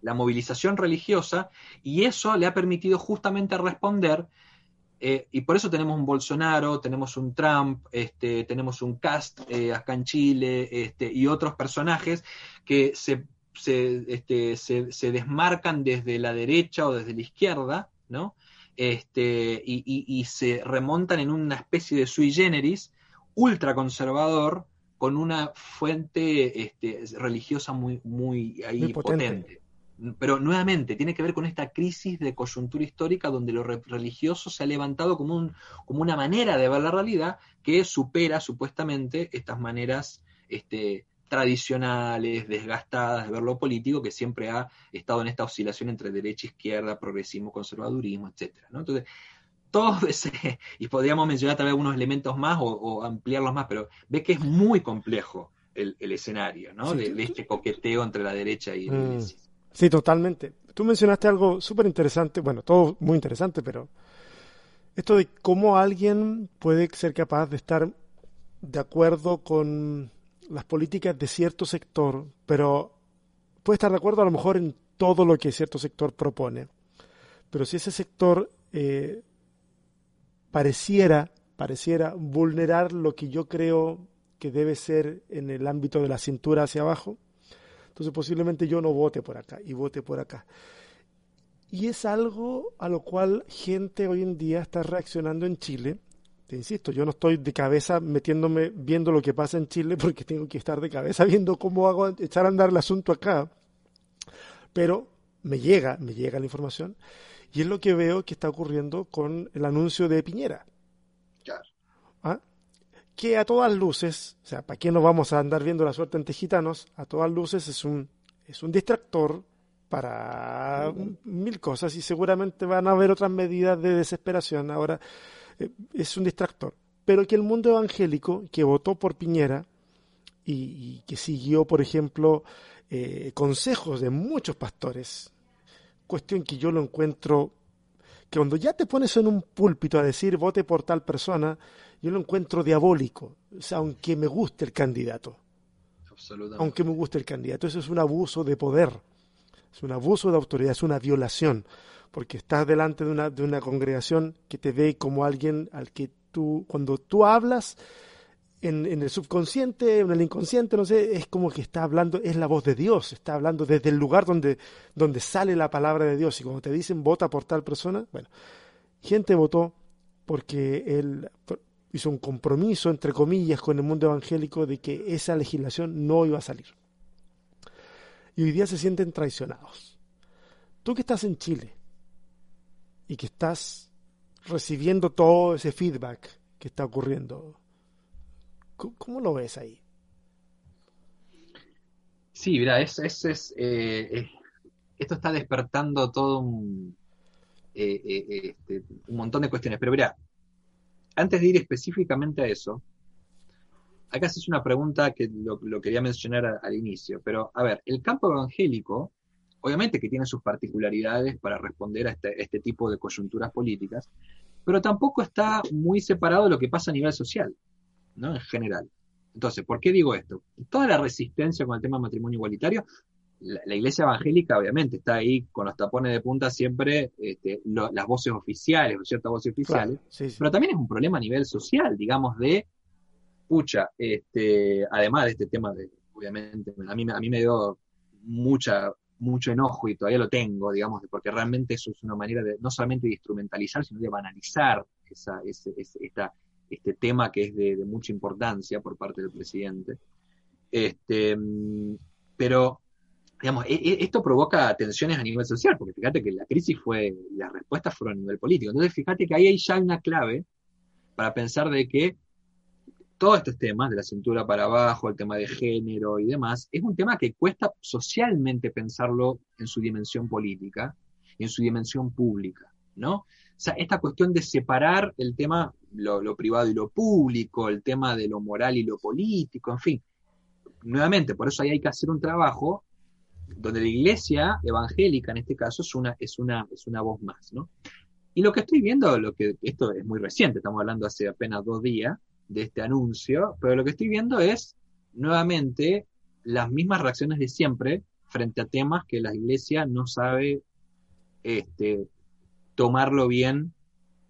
la movilización religiosa y eso le ha permitido justamente responder eh, y por eso tenemos un Bolsonaro, tenemos un Trump, este, tenemos un Cast eh, acá en Chile este, y otros personajes que se este, se, se, desmarcan desde la derecha o desde la izquierda, ¿no? Este, y, se remontan en una especie de sui generis ultraconservador con una fuente este, religiosa muy, muy, potente. Pero nuevamente, tiene que ver con esta crisis de coyuntura histórica donde lo religioso se ha levantado como, un, como una manera de ver la realidad que supera supuestamente estas maneras este, tradicionales, desgastadas de ver lo político, que siempre ha estado en esta oscilación entre derecha, izquierda, progresismo, conservadurismo, etcétera. Entonces, todo ese, y podríamos mencionar tal vez unos elementos más o, ampliarlos más, pero ve que es muy complejo el, escenario, ¿no? de, este coqueteo entre la derecha y la mm. Sí, totalmente. Tú mencionaste algo súper interesante, bueno, todo muy interesante, pero esto de cómo alguien puede ser capaz de estar de acuerdo con las políticas de cierto sector, pero puede estar de acuerdo a lo mejor en todo lo que cierto sector propone. Pero si ese sector eh, pareciera, pareciera vulnerar lo que yo creo que debe ser en el ámbito de la cintura hacia abajo, entonces posiblemente yo no vote por acá y vote por acá. Y es algo a lo cual gente hoy en día está reaccionando en Chile te insisto, yo no estoy de cabeza metiéndome viendo lo que pasa en Chile porque tengo que estar de cabeza viendo cómo hago echar a andar el asunto acá. Pero me llega, me llega la información y es lo que veo que está ocurriendo con el anuncio de Piñera. ¿Ah? Que a todas luces, o sea, ¿para qué nos vamos a andar viendo la suerte entre gitanos? A todas luces es un, es un distractor para mil cosas y seguramente van a haber otras medidas de desesperación. Ahora, es un distractor. Pero que el mundo evangélico que votó por Piñera y, que siguió, por ejemplo, eh, consejos de muchos pastores, cuestión que yo lo encuentro, que cuando ya te pones en un púlpito a decir vote por tal persona, yo lo encuentro diabólico, aunque me guste el candidato. Aunque me guste el candidato, eso es un abuso de poder, es un abuso de autoridad, es una violación porque estás delante de una, de una congregación que te ve como alguien al que tú, cuando tú hablas en, en, el subconsciente, en el inconsciente, no sé, es como que está hablando, es la voz de Dios, está hablando desde el lugar donde, donde sale la palabra de Dios. Y cuando te dicen vota por tal persona, bueno, gente votó porque él hizo un compromiso, entre comillas, con el mundo evangélico de que esa legislación no iba a salir. Y hoy día se sienten traicionados. Tú que estás en Chile, y que estás recibiendo todo ese feedback que está ocurriendo. ¿Cómo, lo ves ahí? Sí, mira, es, es, eh, esto está despertando todo un, eh, eh, este, un montón de cuestiones. Pero mira, antes de ir específicamente a eso, acá haces una pregunta que lo, quería mencionar al inicio. Pero, a ver, el campo evangélico, obviamente que tiene sus particularidades para responder a este, este tipo de coyunturas políticas, pero tampoco está muy separado de lo que pasa a nivel social, ¿no? En general. Entonces, ¿por qué digo esto? Toda la resistencia con el tema del matrimonio igualitario, la, iglesia evangélica obviamente está ahí con los tapones de punta siempre este, las voces oficiales, o ciertas voces oficiales, pero también es un problema a nivel social, digamos, de, pucha, este, además de este tema de, obviamente, a mí, a mí me dio mucha, mucho enojo y todavía lo tengo, digamos, porque realmente eso es una manera de no solamente de instrumentalizar, sino de banalizar esta, este tema que es de, mucha importancia por parte del presidente. Este, pero, digamos, e, e, esto provoca tensiones a nivel social, porque fíjate que la crisis fue, las respuestas fueron a nivel político. Entonces, fíjate que ahí hay ya una clave para pensar de que todos estos temas, de la cintura para abajo, el tema de género y demás, es un tema que cuesta socialmente pensarlo en su dimensión política y en su dimensión pública, ¿no? O sea, esta cuestión de separar el tema lo, privado y lo público, el tema de lo moral y lo político, en fin. Nuevamente, por eso ahí hay que hacer un trabajo donde la iglesia evangélica, en este caso, es una, es una, es una voz más, ¿no? Y lo que estoy viendo, lo que, esto es muy reciente, estamos hablando hace apenas dos días de este anuncio, pero lo que estoy viendo es nuevamente las mismas reacciones de siempre frente a temas que la iglesia no sabe este, tomarlo bien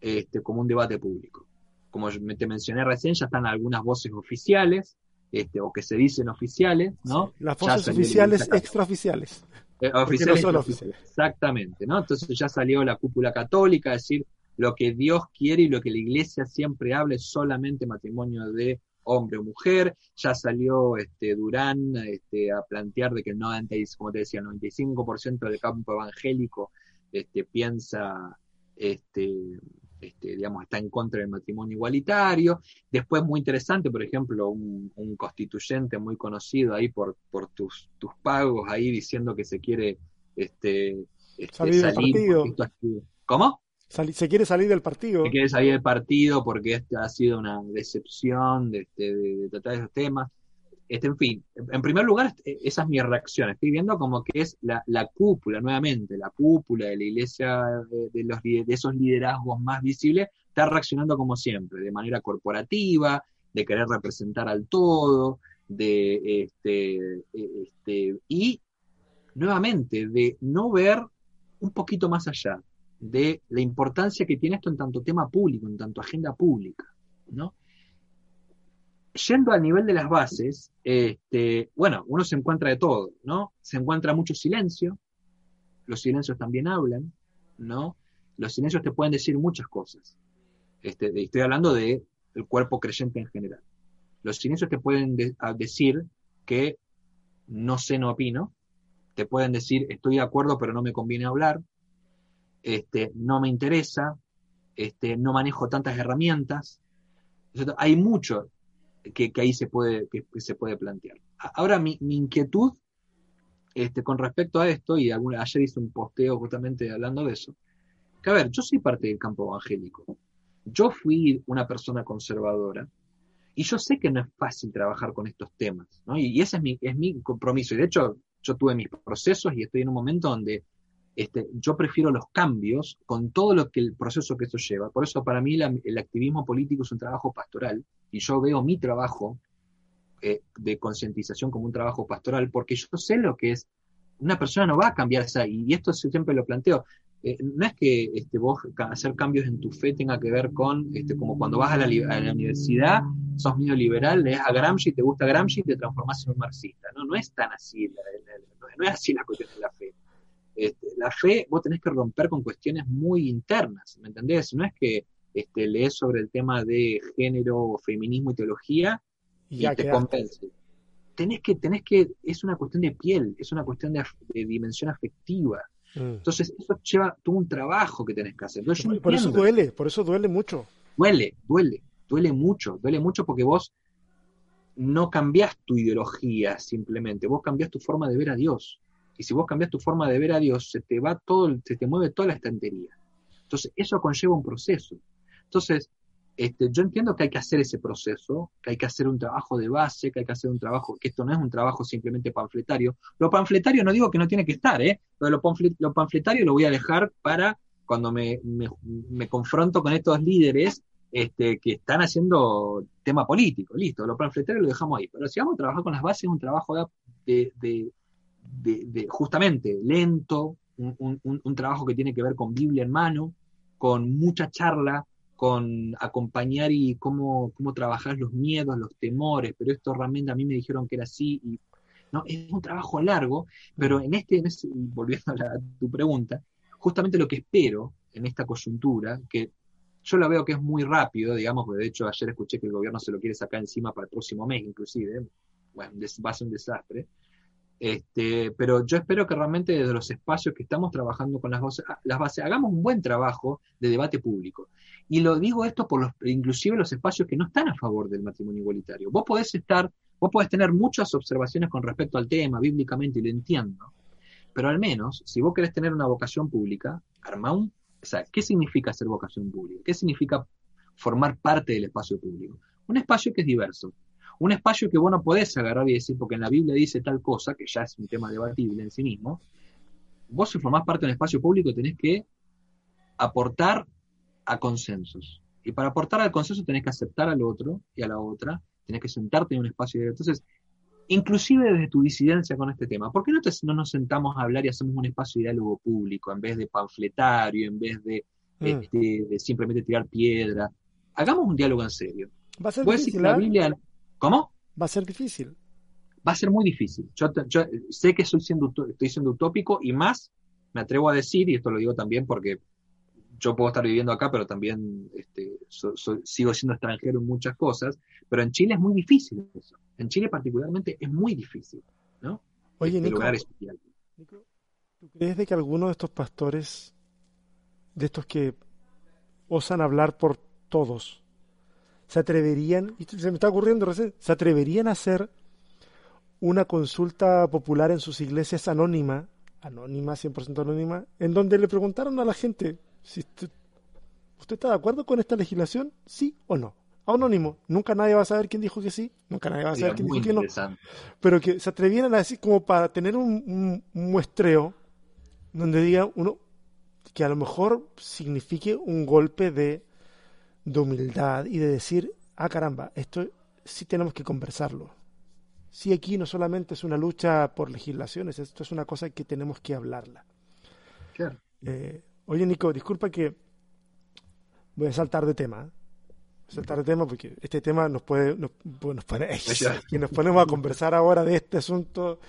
este, como un debate público como te mencioné recién, ya están algunas voces oficiales, este, o que se dicen oficiales, ¿no? las voces oficiales extraoficiales. Eh, oficiales, oficiales. Exactamente, ¿no? Entonces ya salió la cúpula católica a decir lo que Dios quiere y lo que la iglesia siempre habla es solamente matrimonio de hombre o mujer. Ya salió este, Durán este, a plantear de que el 90, como te decía, el 95% del campo evangélico este, piensa este, este, digamos, está en contra del matrimonio igualitario. Después, muy interesante, por ejemplo, un, constituyente muy conocido ahí por, por tus, tus pagos, ahí diciendo que se quiere este, este salir, partido. ¿Cómo? Se quiere salir del partido. Se quiere salir del partido porque este ha sido una decepción de, este, de tratar esos temas. Este, en fin, en primer lugar, eh, esa es mi reacción. Estoy viendo como que es la, cúpula, nuevamente, la cúpula de la iglesia, de, los, de esos liderazgos más visibles, está reaccionando como siempre, de manera corporativa, de querer representar al todo, de este, este, y nuevamente de no ver un poquito más allá de la importancia que tiene esto en tanto tema público, en tanto agenda pública, ¿no? yendo al nivel de las bases, este, bueno, uno se encuentra de todo, ¿no? Se encuentra mucho silencio, los silencios también hablan, ¿no? Los silencios te pueden decir muchas cosas. Este, estoy hablando del cuerpo creyente en general. Los silencios te pueden decir que no sé, no opino, te pueden decir estoy de acuerdo pero no me conviene hablar, este, no me interesa, este, no manejo tantas herramientas. Hay mucho, que, ahí se puede, se puede plantear. Ahora, mi, inquietud este, con respecto a esto, y ayer hice un posteo justamente hablando de eso, que a ver, yo soy parte del campo evangélico. Yo fui una persona conservadora y yo sé que no es fácil trabajar con estos temas. Y, y ese es mi, es mi compromiso. Y de hecho, yo tuve mis procesos y estoy en un momento donde este, yo prefiero los cambios con todo lo que el proceso que eso lleva. Por eso para mí el activismo político es un trabajo pastoral y yo veo mi trabajo eh, de concientización como un trabajo pastoral porque yo sé lo que es. Una persona no va a cambiar, y esto siempre lo planteo, eh, no es que este, vos hacer cambios en tu fe tenga que ver con, este, como cuando vas a la, la universidad, sos medio liberal, lees a Gramsci, te gusta Gramsci y te transformás en un marxista. No, no es tan así, no es así la cuestión de la fe. Este, la fe vos tenés que romper con cuestiones muy internas, ¿me entendés? No es que este, lees sobre el tema de género, feminismo y teología y, te convence. Tenés que, tenés que, es una cuestión de piel, es una cuestión de, dimensión afectiva. Mm. Entonces, eso lleva todo un trabajo que tenés que hacer. por eso duele, por eso duele mucho. Duele, duele, duele mucho, duele mucho porque vos no cambias tu ideología simplemente, vos cambias tu forma de ver a Dios. Y si vos cambias tu forma de ver a Dios, se te va todo, se te mueve toda la estantería. Entonces, eso conlleva un proceso. Entonces, este, yo entiendo que hay que hacer ese proceso, que hay que hacer un trabajo de base, que hay que hacer un trabajo, que esto no es un trabajo simplemente panfletario. Lo panfletario no digo que no tiene que estar, ¿eh? Pero lo, panfletario lo voy a dejar para cuando me, me, confronto con estos líderes este, que están haciendo tema político. Listo, lo panfletario lo dejamos ahí. Pero si vamos a trabajar con las bases, es un trabajo de, justamente lento, un, un, trabajo que tiene que ver con Biblia en mano, con mucha charla, con acompañar y cómo, cómo trabajar los miedos, los temores, pero esto realmente a mí me dijeron que era así. No, es un trabajo largo, pero en este, volviendo a, tu pregunta, justamente lo que espero en esta coyuntura, que yo la veo que es muy rápido, digamos, porque de hecho ayer escuché que el gobierno se lo quiere sacar encima para el próximo mes, inclusive, bueno, va a ser un desastre, este, pero yo espero que realmente desde los espacios que estamos trabajando con las las bases, hagamos un buen trabajo de debate público. Y lo digo esto por los, inclusive los espacios que no están a favor del matrimonio igualitario. Vos podés estar, vos podés tener muchas observaciones con respecto al tema, bíblicamente, y lo entiendo. Pero al menos, si vos querés tener una vocación pública, arma un, o sea, ¿qué significa ser vocación pública? ¿Qué significa formar parte del espacio público? Un espacio que es diverso, un espacio que vos no podés agarrar y decir, porque en la Biblia dice tal cosa, que ya es un tema debatible en sí mismo, vos si formás parte de un espacio público tenés que aportar a consensos. Y para aportar al consenso tenés que aceptar al otro y a la otra, tenés que sentarte en un espacio. Entonces, inclusive desde tu disidencia con este tema, ¿por qué no, no nos sentamos a hablar y hacemos un espacio de diálogo público en vez de panfletario, en vez de, mm. este, de simplemente tirar piedra? Hagamos un diálogo en serio. Va a ser difícil, la ¿eh? Biblia ¿Cómo? Va a ser difícil. Va a ser muy difícil. Yo, sé que estoy siendo, estoy siendo utópico y más me atrevo a decir, y esto lo digo también porque yo puedo estar viviendo acá, pero también este, sigo siendo extranjero en muchas cosas, pero en Chile es muy difícil eso. En Chile particularmente es muy difícil, ¿no? Oye, este Nico, Nico, ¿tú crees de que algunos de estos pastores, de estos que osan hablar por todos, se atreverían, y se me está ocurriendo recién, se atreverían a hacer una consulta popular en sus iglesias anónima, anónima, 100% anónima, en donde le preguntaron a la gente si usted, está de acuerdo con esta legislación, sí o no. Anónimo, nunca nadie va a saber quién dijo que sí, nunca nadie va a saber quién dijo que no. Pero que se atrevieran a decir como para tener un, un muestreo donde diga uno que a lo mejor signifique un golpe de de humildad y de decir, ah caramba, esto sí tenemos que conversarlo. Sí, aquí no solamente es una lucha por legislaciones, esto es una cosa que tenemos que hablarla. Eh, oye, Nico, disculpa que voy a saltar de tema. saltar de tema porque este tema nos puede, nos, pues, nos que nos ponemos a conversar ahora de este asunto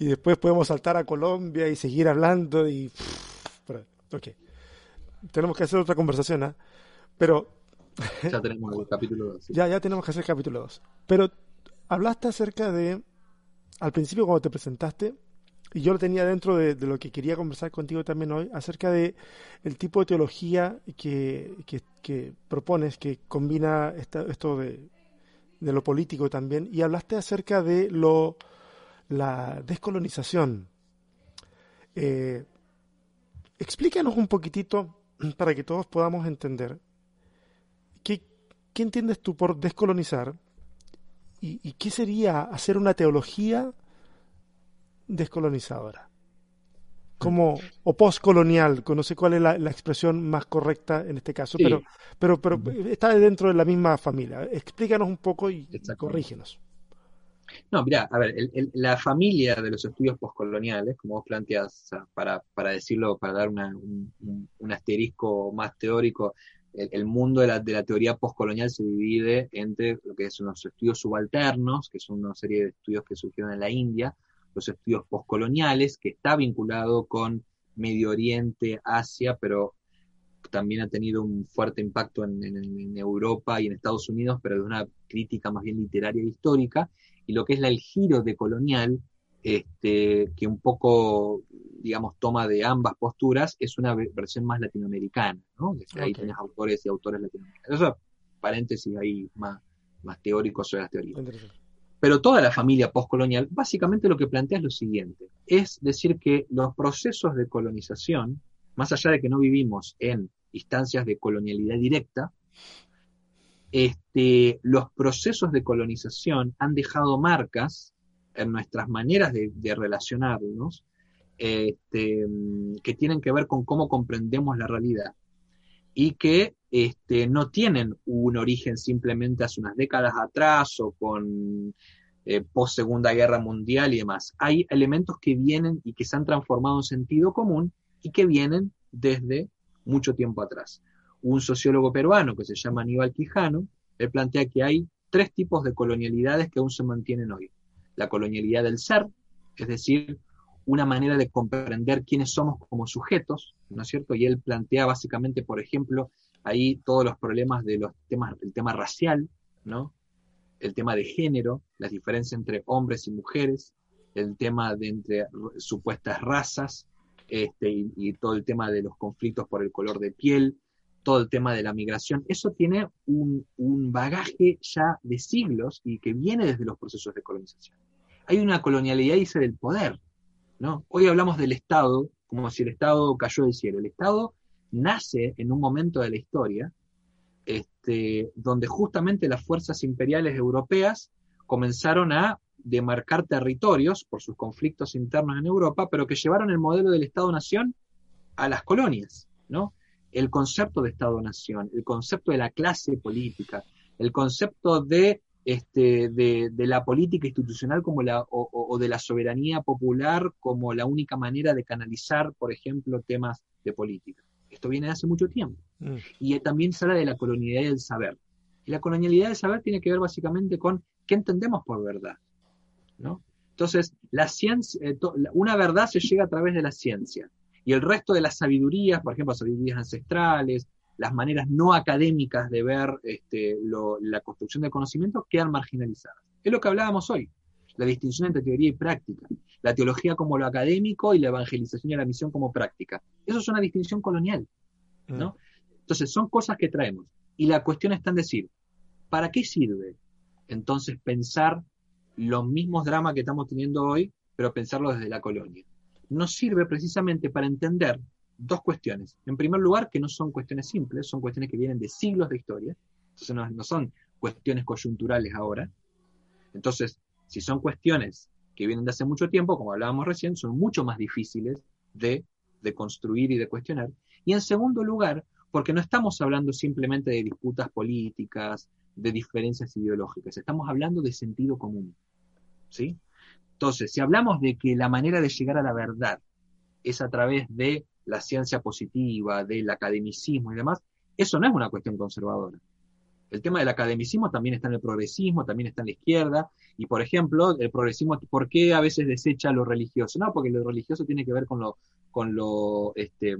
y después podemos saltar a Colombia y seguir hablando y ok tenemos que hacer otra conversación ¿eh? pero ya tenemos el capítulo 2. Ya, ya tenemos que hacer el capítulo 2. Pero hablaste acerca de, al principio cuando te presentaste, y yo lo tenía dentro de, lo que quería conversar contigo también hoy, acerca de el tipo de teología que, que, propones, que combina esto de, de, lo político también, y hablaste acerca de lo la descolonización. Eh, explícanos un poquitito para que todos podamos entender ¿qué, entiendes tú por descolonizar? ¿Y, qué sería hacer una teología descolonizadora? Como, o postcolonial, no sé cuál es la, expresión más correcta en este caso, pero, pero, pero está dentro de la misma familia. Explícanos un poco y corrígenos. No, mira, a ver, la familia de los estudios postcoloniales, como vos planteas, para, para decirlo, para dar un, un, asterisco más teórico, el, mundo de la, de la teoría postcolonial se divide entre lo que son los estudios subalternos, que son una serie de estudios que surgieron en la India, los estudios postcoloniales, que está vinculado con Medio Oriente, Asia, pero también ha tenido un fuerte impacto en, Europa y en Estados Unidos, pero de una crítica más bien literaria e histórica, y lo que es la, el giro de colonial, este, que un poco digamos, toma de ambas posturas, es una versión más latinoamericana, ¿no? Ahí tenés autores y autores latinoamericanos. Eso, paréntesis ahí más, más teóricos sobre las teorías. pero toda la familia postcolonial, básicamente lo que plantea es lo siguiente, es decir que los procesos de colonización, más allá de que no vivimos en instancias de colonialidad directa, este, los procesos de colonización han dejado marcas en nuestras maneras de, relacionarnos este, que tienen que ver con cómo comprendemos la realidad y que este, no tienen un origen simplemente hace unas décadas atrás o con eh, post Segunda Guerra Mundial y demás. Hay elementos que vienen y que se han transformado en sentido común y que vienen desde mucho tiempo atrás. Un sociólogo peruano que se llama Aníbal Quijano, él plantea que hay tres tipos de colonialidades que aún se mantienen hoy. La colonialidad del ser, es decir, una manera de comprender quiénes somos como sujetos, ¿no es cierto? Y él plantea básicamente, por ejemplo, ahí todos los problemas de los temas, el tema racial, ¿no? El tema de género, las diferencias entre hombres y mujeres, el tema de entre supuestas razas, este, y, todo el tema de los conflictos por el color de piel, todo el tema de la migración, eso tiene un, un, bagaje ya de siglos y que viene desde los procesos de colonización. Hay una colonialidad, dice, del poder. ¿no? Hoy hablamos del Estado como si el Estado cayó del cielo. El Estado nace en un momento de la historia este, donde justamente las fuerzas imperiales europeas comenzaron a demarcar territorios por sus conflictos internos en Europa, pero que llevaron el modelo del Estado-Nación a las colonias, ¿no? El concepto de Estado-Nación, el concepto de la clase política, el concepto de, este, de, la política institucional como la, o, de la soberanía popular como la única manera de canalizar, por ejemplo, temas de política. Esto viene de hace mucho tiempo. Mm. Y también se habla de la colonialidad del saber. Y la colonialidad del saber tiene que ver básicamente con qué entendemos por verdad. ¿no? Entonces, la ciencia, eh, una verdad se llega a través de la ciencia. Y el resto de las sabidurías, por ejemplo, sabidurías ancestrales, las maneras no académicas de ver este, la construcción del conocimiento, quedan marginalizadas. Es lo que hablábamos hoy, la distinción entre teoría y práctica, la teología como lo académico y la evangelización y la misión como práctica. Eso es una distinción colonial, ¿no? Mm. Entonces, son cosas que traemos. Y la cuestión está en decir, ¿para qué sirve entonces pensar los mismos dramas que estamos teniendo hoy, pero pensarlo desde la colonia? Nos sirve precisamente para entender dos cuestiones. En primer lugar, que no son cuestiones simples, son cuestiones que vienen de siglos de historia, entonces no, no son cuestiones coyunturales ahora. Entonces, si son cuestiones que vienen de hace mucho tiempo, como hablábamos recién, son mucho más difíciles de, construir y de cuestionar. Y en segundo lugar, porque no estamos hablando simplemente de disputas políticas, de diferencias ideológicas, estamos hablando de sentido común. ¿sí? Entonces, si hablamos de que la manera de llegar a la verdad es a través de la ciencia positiva, del academicismo y demás, eso no es una cuestión conservadora. El tema del academicismo también está en el progresismo, también está en la izquierda. Y, por ejemplo, el progresismo, ¿por qué a veces desecha lo religioso? No, porque lo religioso tiene que ver con lo, con lo, este,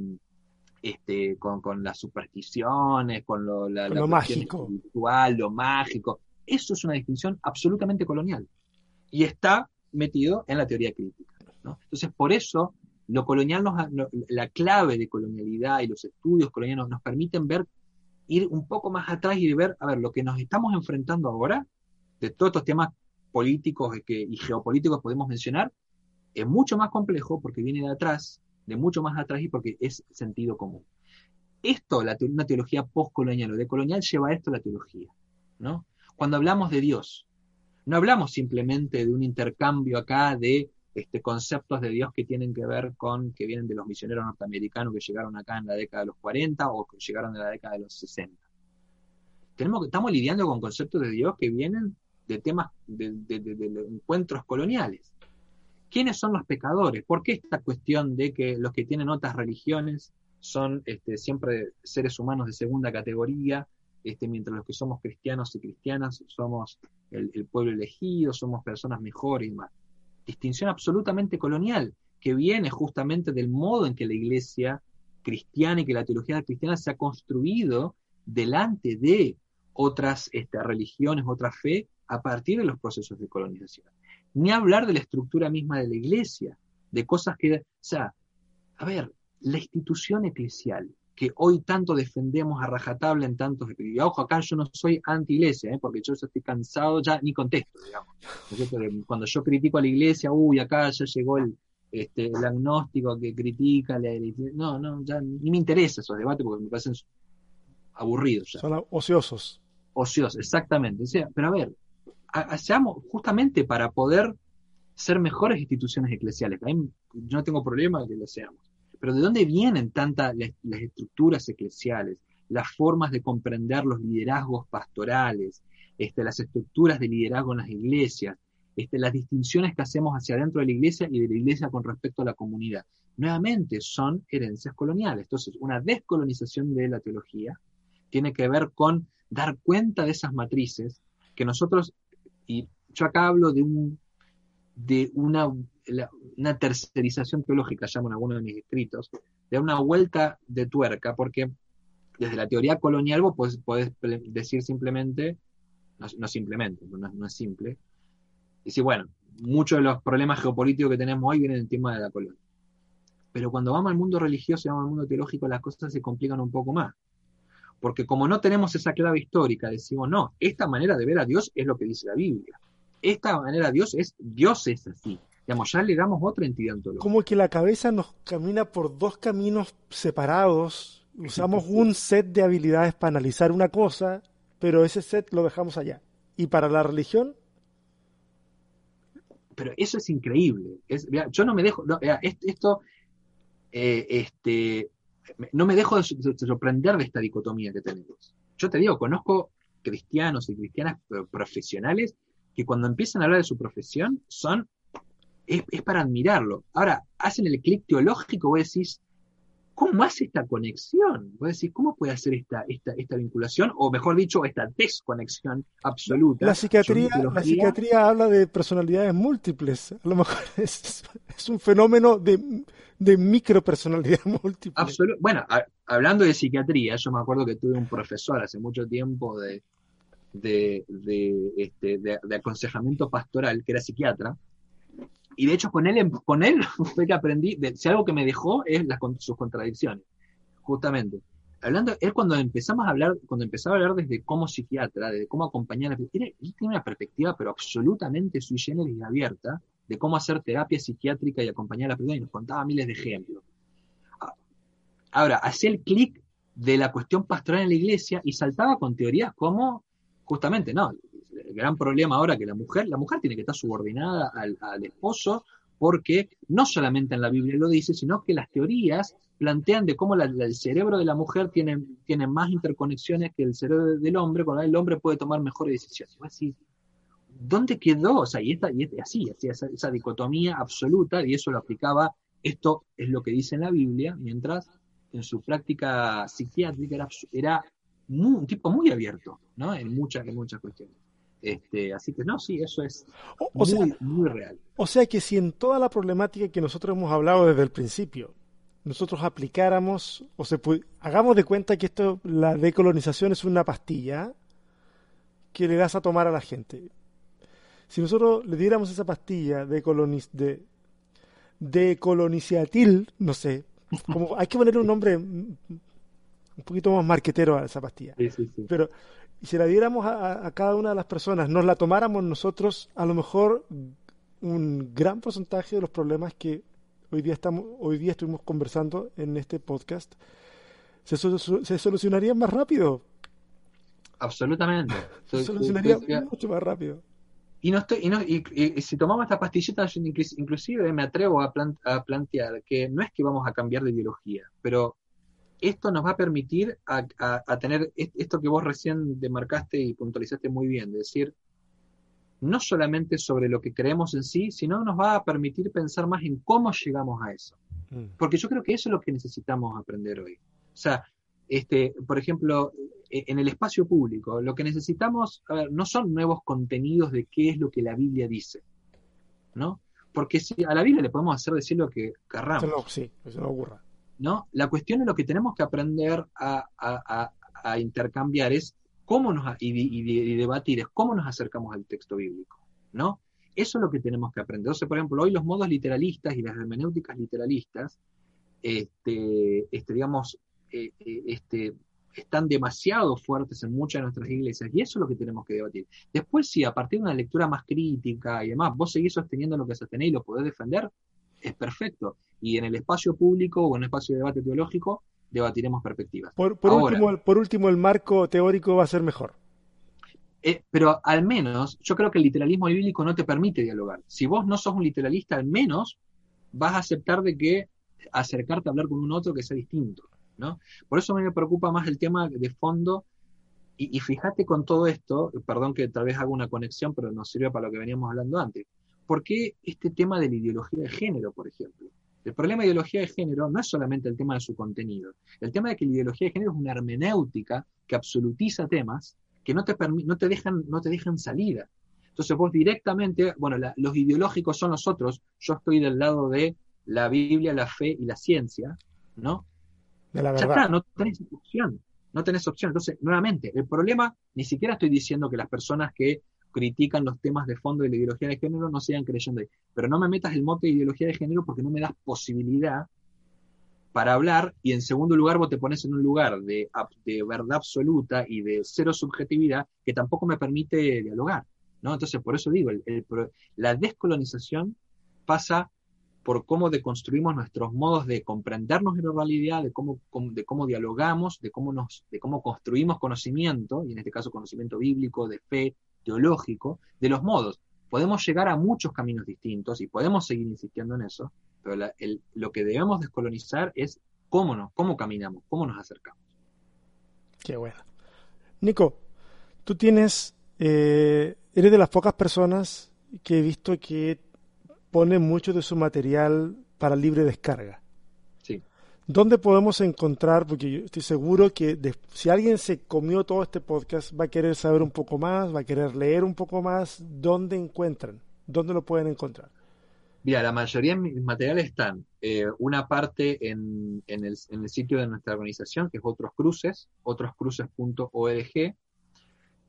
este, con, con las supersticiones, con lo, la, lo mágico. Espiritual, lo mágico. Eso es una distinción absolutamente colonial. Y está metido en la teoría crítica. Entonces, por eso, lo colonial nos, la clave de colonialidad y los estudios coloniales nos permiten ver ir un poco más atrás y ver, a ver, lo que nos estamos enfrentando ahora, de todos estos temas políticos y geopolíticos podemos mencionar, es mucho más complejo porque viene de atrás, de mucho más atrás y porque es sentido común. Esto, la una teología postcolonial o decolonial, lleva a esto la teología. ¿no? Cuando hablamos de Dios, no hablamos simplemente de un intercambio acá de este, conceptos de Dios que tienen que ver con, que vienen de los misioneros norteamericanos que llegaron acá en la década de los 40 o que llegaron en la década de los 60. Tenemos, estamos lidiando con conceptos de Dios que vienen de temas, de, encuentros coloniales. ¿Quiénes son los pecadores? ¿Por qué esta cuestión de que los que tienen otras religiones son este, siempre seres humanos de segunda categoría, este, mientras los que somos cristianos y cristianas somos el, el pueblo elegido, somos personas mejores y más? Distinción absolutamente colonial, que viene justamente del modo en que la iglesia cristiana y que la teología cristiana se ha construido delante de otras este, religiones, otra fe, a partir de los procesos de colonización. Ni hablar de la estructura misma de la iglesia, de cosas que, o sea, a ver, la institución eclesial, que hoy tanto defendemos a rajatabla en tantos... Y ojo, acá yo no soy anti-iglesia, ¿eh? porque yo ya estoy cansado, ya ni contesto, digamos. Cuando yo critico a la iglesia, uy, acá ya llegó el, este, el agnóstico que critica la No, no, ya ni me interesa esos debates porque me parecen aburridos. Ya. Son ociosos. Ociosos, exactamente. O sea, pero a ver, seamos justamente para poder ser mejores instituciones eclesiales. yo no tengo problema que lo seamos. Pero ¿de dónde vienen tantas las, estructuras eclesiales, las formas de comprender los liderazgos pastorales, este, las estructuras de liderazgo en las iglesias, este, las distinciones que hacemos hacia adentro de la iglesia y de la iglesia con respecto a la comunidad? Nuevamente son herencias coloniales. Entonces, una descolonización de la teología tiene que ver con dar cuenta de esas matrices que nosotros, y yo acá hablo de un de una, una tercerización teológica, llaman algunos de mis escritos, de una vuelta de tuerca, porque desde la teoría colonial vos podés, decir simplemente, no, simplemente, no, es simple, decir, bueno, muchos de los problemas geopolíticos que tenemos hoy vienen del tema de la colonia. Pero cuando vamos al mundo religioso y vamos al mundo teológico, las cosas se complican un poco más. Porque como no tenemos esa clave histórica, decimos, no, esta manera de ver a Dios es lo que dice la Biblia esta manera Dios es, Dios es así. Digamos, ya le damos otra entidad ontológica. Como que la cabeza nos camina por dos caminos separados, usamos un set de habilidades para analizar una cosa, pero ese set lo dejamos allá. ¿Y para la religión? Pero eso es increíble. yo no me dejo, esto, eh, este, no me dejo de sorprender de esta dicotomía que tenemos. Yo te digo, conozco cristianos y cristianas profesionales que cuando empiezan a hablar de su profesión son, es, para admirarlo. Ahora, hacen el clic teológico, vos decís, ¿cómo hace esta conexión? Vos decís, ¿cómo puede hacer esta, esta, esta vinculación? O mejor dicho, esta desconexión absoluta. La psiquiatría, la psiquiatría habla de personalidades múltiples. A lo mejor es, un fenómeno de, de micropersonalidad múltiple. Bueno, hablando de psiquiatría, yo me acuerdo que tuve un profesor hace mucho tiempo de, de, este, de, aconsejamiento pastoral, que era psiquiatra, y de hecho con él, con él fue que aprendí, si algo que me dejó es las, sus contradicciones, justamente. Hablando, él cuando empezamos a hablar, cuando empezaba a hablar desde cómo psiquiatra, de cómo acompañar, él tiene una perspectiva pero absolutamente sui generis y abierta de cómo hacer terapia psiquiátrica y acompañar a la persona y nos contaba miles de ejemplos. Ahora, hacía el clic de la cuestión pastoral en la iglesia y saltaba con teorías como justamente, no, el gran problema ahora que la mujer, la mujer tiene que estar subordinada al, esposo porque no solamente en la Biblia lo dice, sino que las teorías plantean de cómo el cerebro de la mujer tiene, tiene, más interconexiones que el cerebro del hombre, con el hombre puede tomar mejores decisiones. Así, ¿Dónde quedó? O sea, y, esta, y así, así esa, dicotomía absoluta, y eso lo aplicaba, esto es lo que dice en la Biblia, mientras en su práctica psiquiátrica era, era un tipo muy abierto, ¿no? En muchas, en muchas cuestiones. Este, así que no, sí, eso es muy, real. O sea que si en toda la problemática que nosotros hemos hablado desde el principio, nosotros aplicáramos, o se hagamos de cuenta que esto, la decolonización es una pastilla que le das a tomar a la gente. Si nosotros le diéramos esa pastilla de, coloniz, de decoloniciatil, no sé, como hay que ponerle un nombre un poquito más marquetero a esa pastilla. Pero si la diéramos a, cada una de las personas, nos la tomáramos nosotros, a lo mejor un gran porcentaje de los problemas que hoy día estamos, hoy día estuvimos conversando en este podcast, se, se solucionarían más rápido. Absolutamente. se solucionaría mucho más rápido. Y, no estoy, y, no, y, si tomamos esta pastillita, inclusive me atrevo a, a, plantear que no es que vamos a cambiar de ideología, pero esto nos va a permitir a, tener esto que vos recién demarcaste y puntualizaste muy bien, decir, no solamente sobre lo que creemos en sí, sino nos va a permitir pensar más en cómo llegamos a eso. Mm. Porque yo creo que eso es lo que necesitamos aprender hoy. O sea, este, por ejemplo, e, en el espacio público, lo que necesitamos, a ver, no son nuevos contenidos de qué es lo que la Biblia dice, ¿no? Porque si a la Biblia le podemos hacer decir lo que querramos. sí, eso no ocurra. ¿No? La cuestión es lo que tenemos que aprender a, intercambiar es cómo nos, y, debatir es cómo nos acercamos al texto bíblico, ¿no? Eso es lo que tenemos que aprender. O por ejemplo, hoy los modos literalistas y las hermenéuticas literalistas, este, este, digamos, eh, eh, este, están demasiado fuertes en muchas de nuestras iglesias, y eso es lo que tenemos que debatir. Después, si a partir de una lectura más crítica y demás, vos seguís sosteniendo lo que sostenéis y lo podés defender, es perfecto. Y en el espacio público o en el espacio de debate teológico, debatiremos perspectivas. Por, último, por último, el marco teórico va a ser mejor. Eh, pero al menos, yo creo que el literalismo bíblico no te permite dialogar. Si vos no sos un literalista, al menos vas a aceptar de que acercarte a hablar con un otro que sea distinto. ¿no? Por eso a mí me preocupa más el tema de fondo. Y, y, fíjate con todo esto, perdón que tal vez haga una conexión, pero nos sirve para lo que veníamos hablando antes. ¿Por qué este tema de la ideología de género, por ejemplo? El problema de ideología de género no es solamente el tema de su contenido. El tema de que la ideología de género es una hermenéutica que absolutiza temas que no te, no te, dejan, no te dejan salida. Entonces vos directamente, bueno, los ideológicos son los otros, yo estoy del lado de la Biblia, la fe y la ciencia, ¿no? De la verdad. Ya está, no tenés opción, no tenés opción. Entonces, nuevamente, el problema, ni siquiera estoy diciendo que las personas que critican los temas de fondo de la ideología de género no sean creyendo. Pero no me metas el mote de ideología de género porque no me das posibilidad para hablar y en segundo lugar vos te pones en un lugar de, de verdad absoluta y de cero subjetividad que tampoco me permite dialogar. ¿no? Entonces, por eso digo, la descolonización pasa por cómo deconstruimos nuestros modos de comprendernos en la realidad, de cómo, de cómo dialogamos, de cómo, nos, de cómo construimos conocimiento, y en este caso conocimiento bíblico, de fe, teológico, de los modos. Podemos llegar a muchos caminos distintos y podemos seguir insistiendo en eso, pero lo que debemos descolonizar es cómo nos, cómo caminamos, cómo nos acercamos. Qué bueno. Nico, tú tienes, eh, eres de las pocas personas que he visto que pone mucho de su material para libre descarga. ¿Dónde podemos encontrar? Porque yo estoy seguro que si alguien se comió todo este podcast va a querer saber un poco más, va a querer leer un poco más. ¿Dónde encuentran? ¿Dónde lo pueden encontrar? Mira, la mayoría de mis materiales están, eh, una parte en, el, sitio de nuestra organización, que es Otros Cruces, otroscruces.org,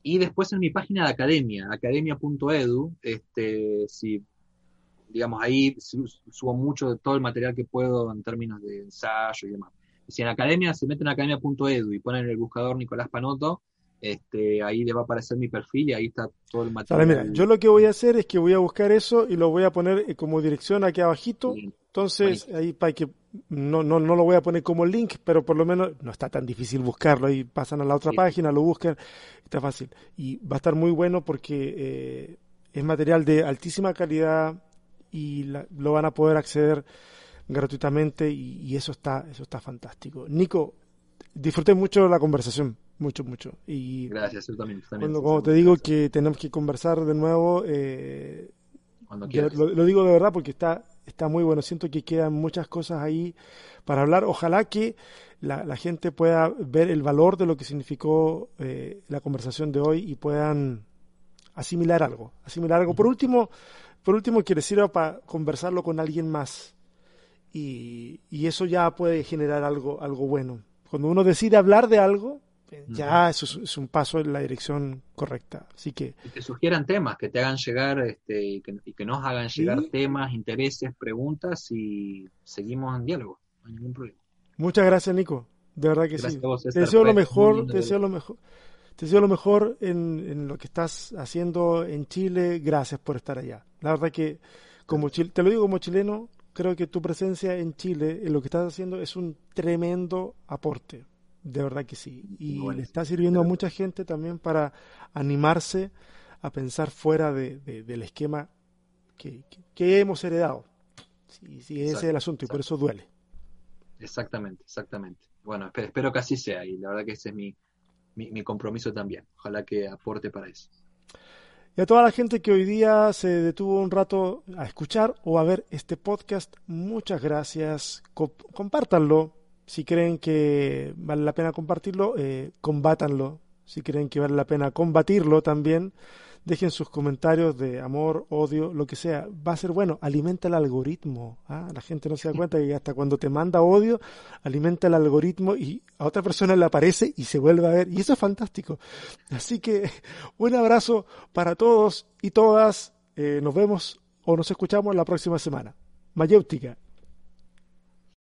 y después en mi página de academia, academia.edu, este, si digamos, ahí subo mucho de todo el material que puedo en términos de ensayo y demás. Si en academia se meten en academia.edu y ponen en el buscador Nicolás Panoto, este, ahí le va a aparecer mi perfil y ahí está todo el material. mira, yo lo que voy a hacer es que voy a buscar eso y lo voy a poner eh, como dirección aquí abajito. Entonces, ahí para que no, no, no lo voy a poner como link, pero por lo menos no está tan difícil buscarlo. Ahí pasan a la otra página, lo buscan, está fácil. Y va a estar muy bueno porque eh, es material de altísima calidad, y lo van a poder acceder gratuitamente y, eso está eso está fantástico. Nico, disfruté mucho la conversación, mucho, mucho. Y Gracias, yo también. cuando, te digo que tenemos que conversar de nuevo, eh, lo, digo de verdad porque está, está muy bueno. Siento que quedan muchas cosas ahí para hablar. Ojalá que la, la gente pueda ver el valor de lo que significó eh, la conversación de hoy y puedan asimilar algo. Asimilar algo. Por último, por último, quiere sirva para conversarlo con alguien más. Y, eso ya puede generar algo, algo bueno. Cuando uno decide hablar de algo, ya eso es, un paso en la dirección correcta. Así que... Y que sugieran temas, que te hagan llegar este, y, que, nos hagan llegar temas, intereses, preguntas y seguimos en diálogo. No hay ningún problema. Muchas gracias, Nico. De verdad que sí. te deseo lo mejor, te deseo lo mejor. Te deseo lo mejor en, lo que estás haciendo en Chile. Gracias por estar allá. La verdad que, como te lo digo como chileno, creo que tu presencia en Chile, en lo que estás haciendo, es un tremendo aporte. De verdad que sí. Y le está sirviendo a mucha gente también para animarse a pensar fuera del esquema que, hemos heredado. Sí, sí ese es el asunto y por eso duele. Exactamente, exactamente. Bueno, espero que así sea y la verdad que ese es mi, mi, compromiso también. Ojalá que aporte para eso. Y a toda la gente que hoy día se detuvo un rato a escuchar o a ver este podcast, muchas gracias. compártanlo. Si creen que vale la pena compartirlo, eh, combátanlo. Si creen que vale la pena combatirlo también, dejen sus comentarios de amor, odio, lo que sea. Va a ser bueno, alimenta el algoritmo. ¿ah? La gente no se da cuenta que hasta cuando te manda odio, alimenta el algoritmo y a otra persona le aparece y se vuelve a ver. Y eso es fantástico. Así que un abrazo para todos y todas. Eh, nos vemos o nos escuchamos la próxima semana. Mayéutica.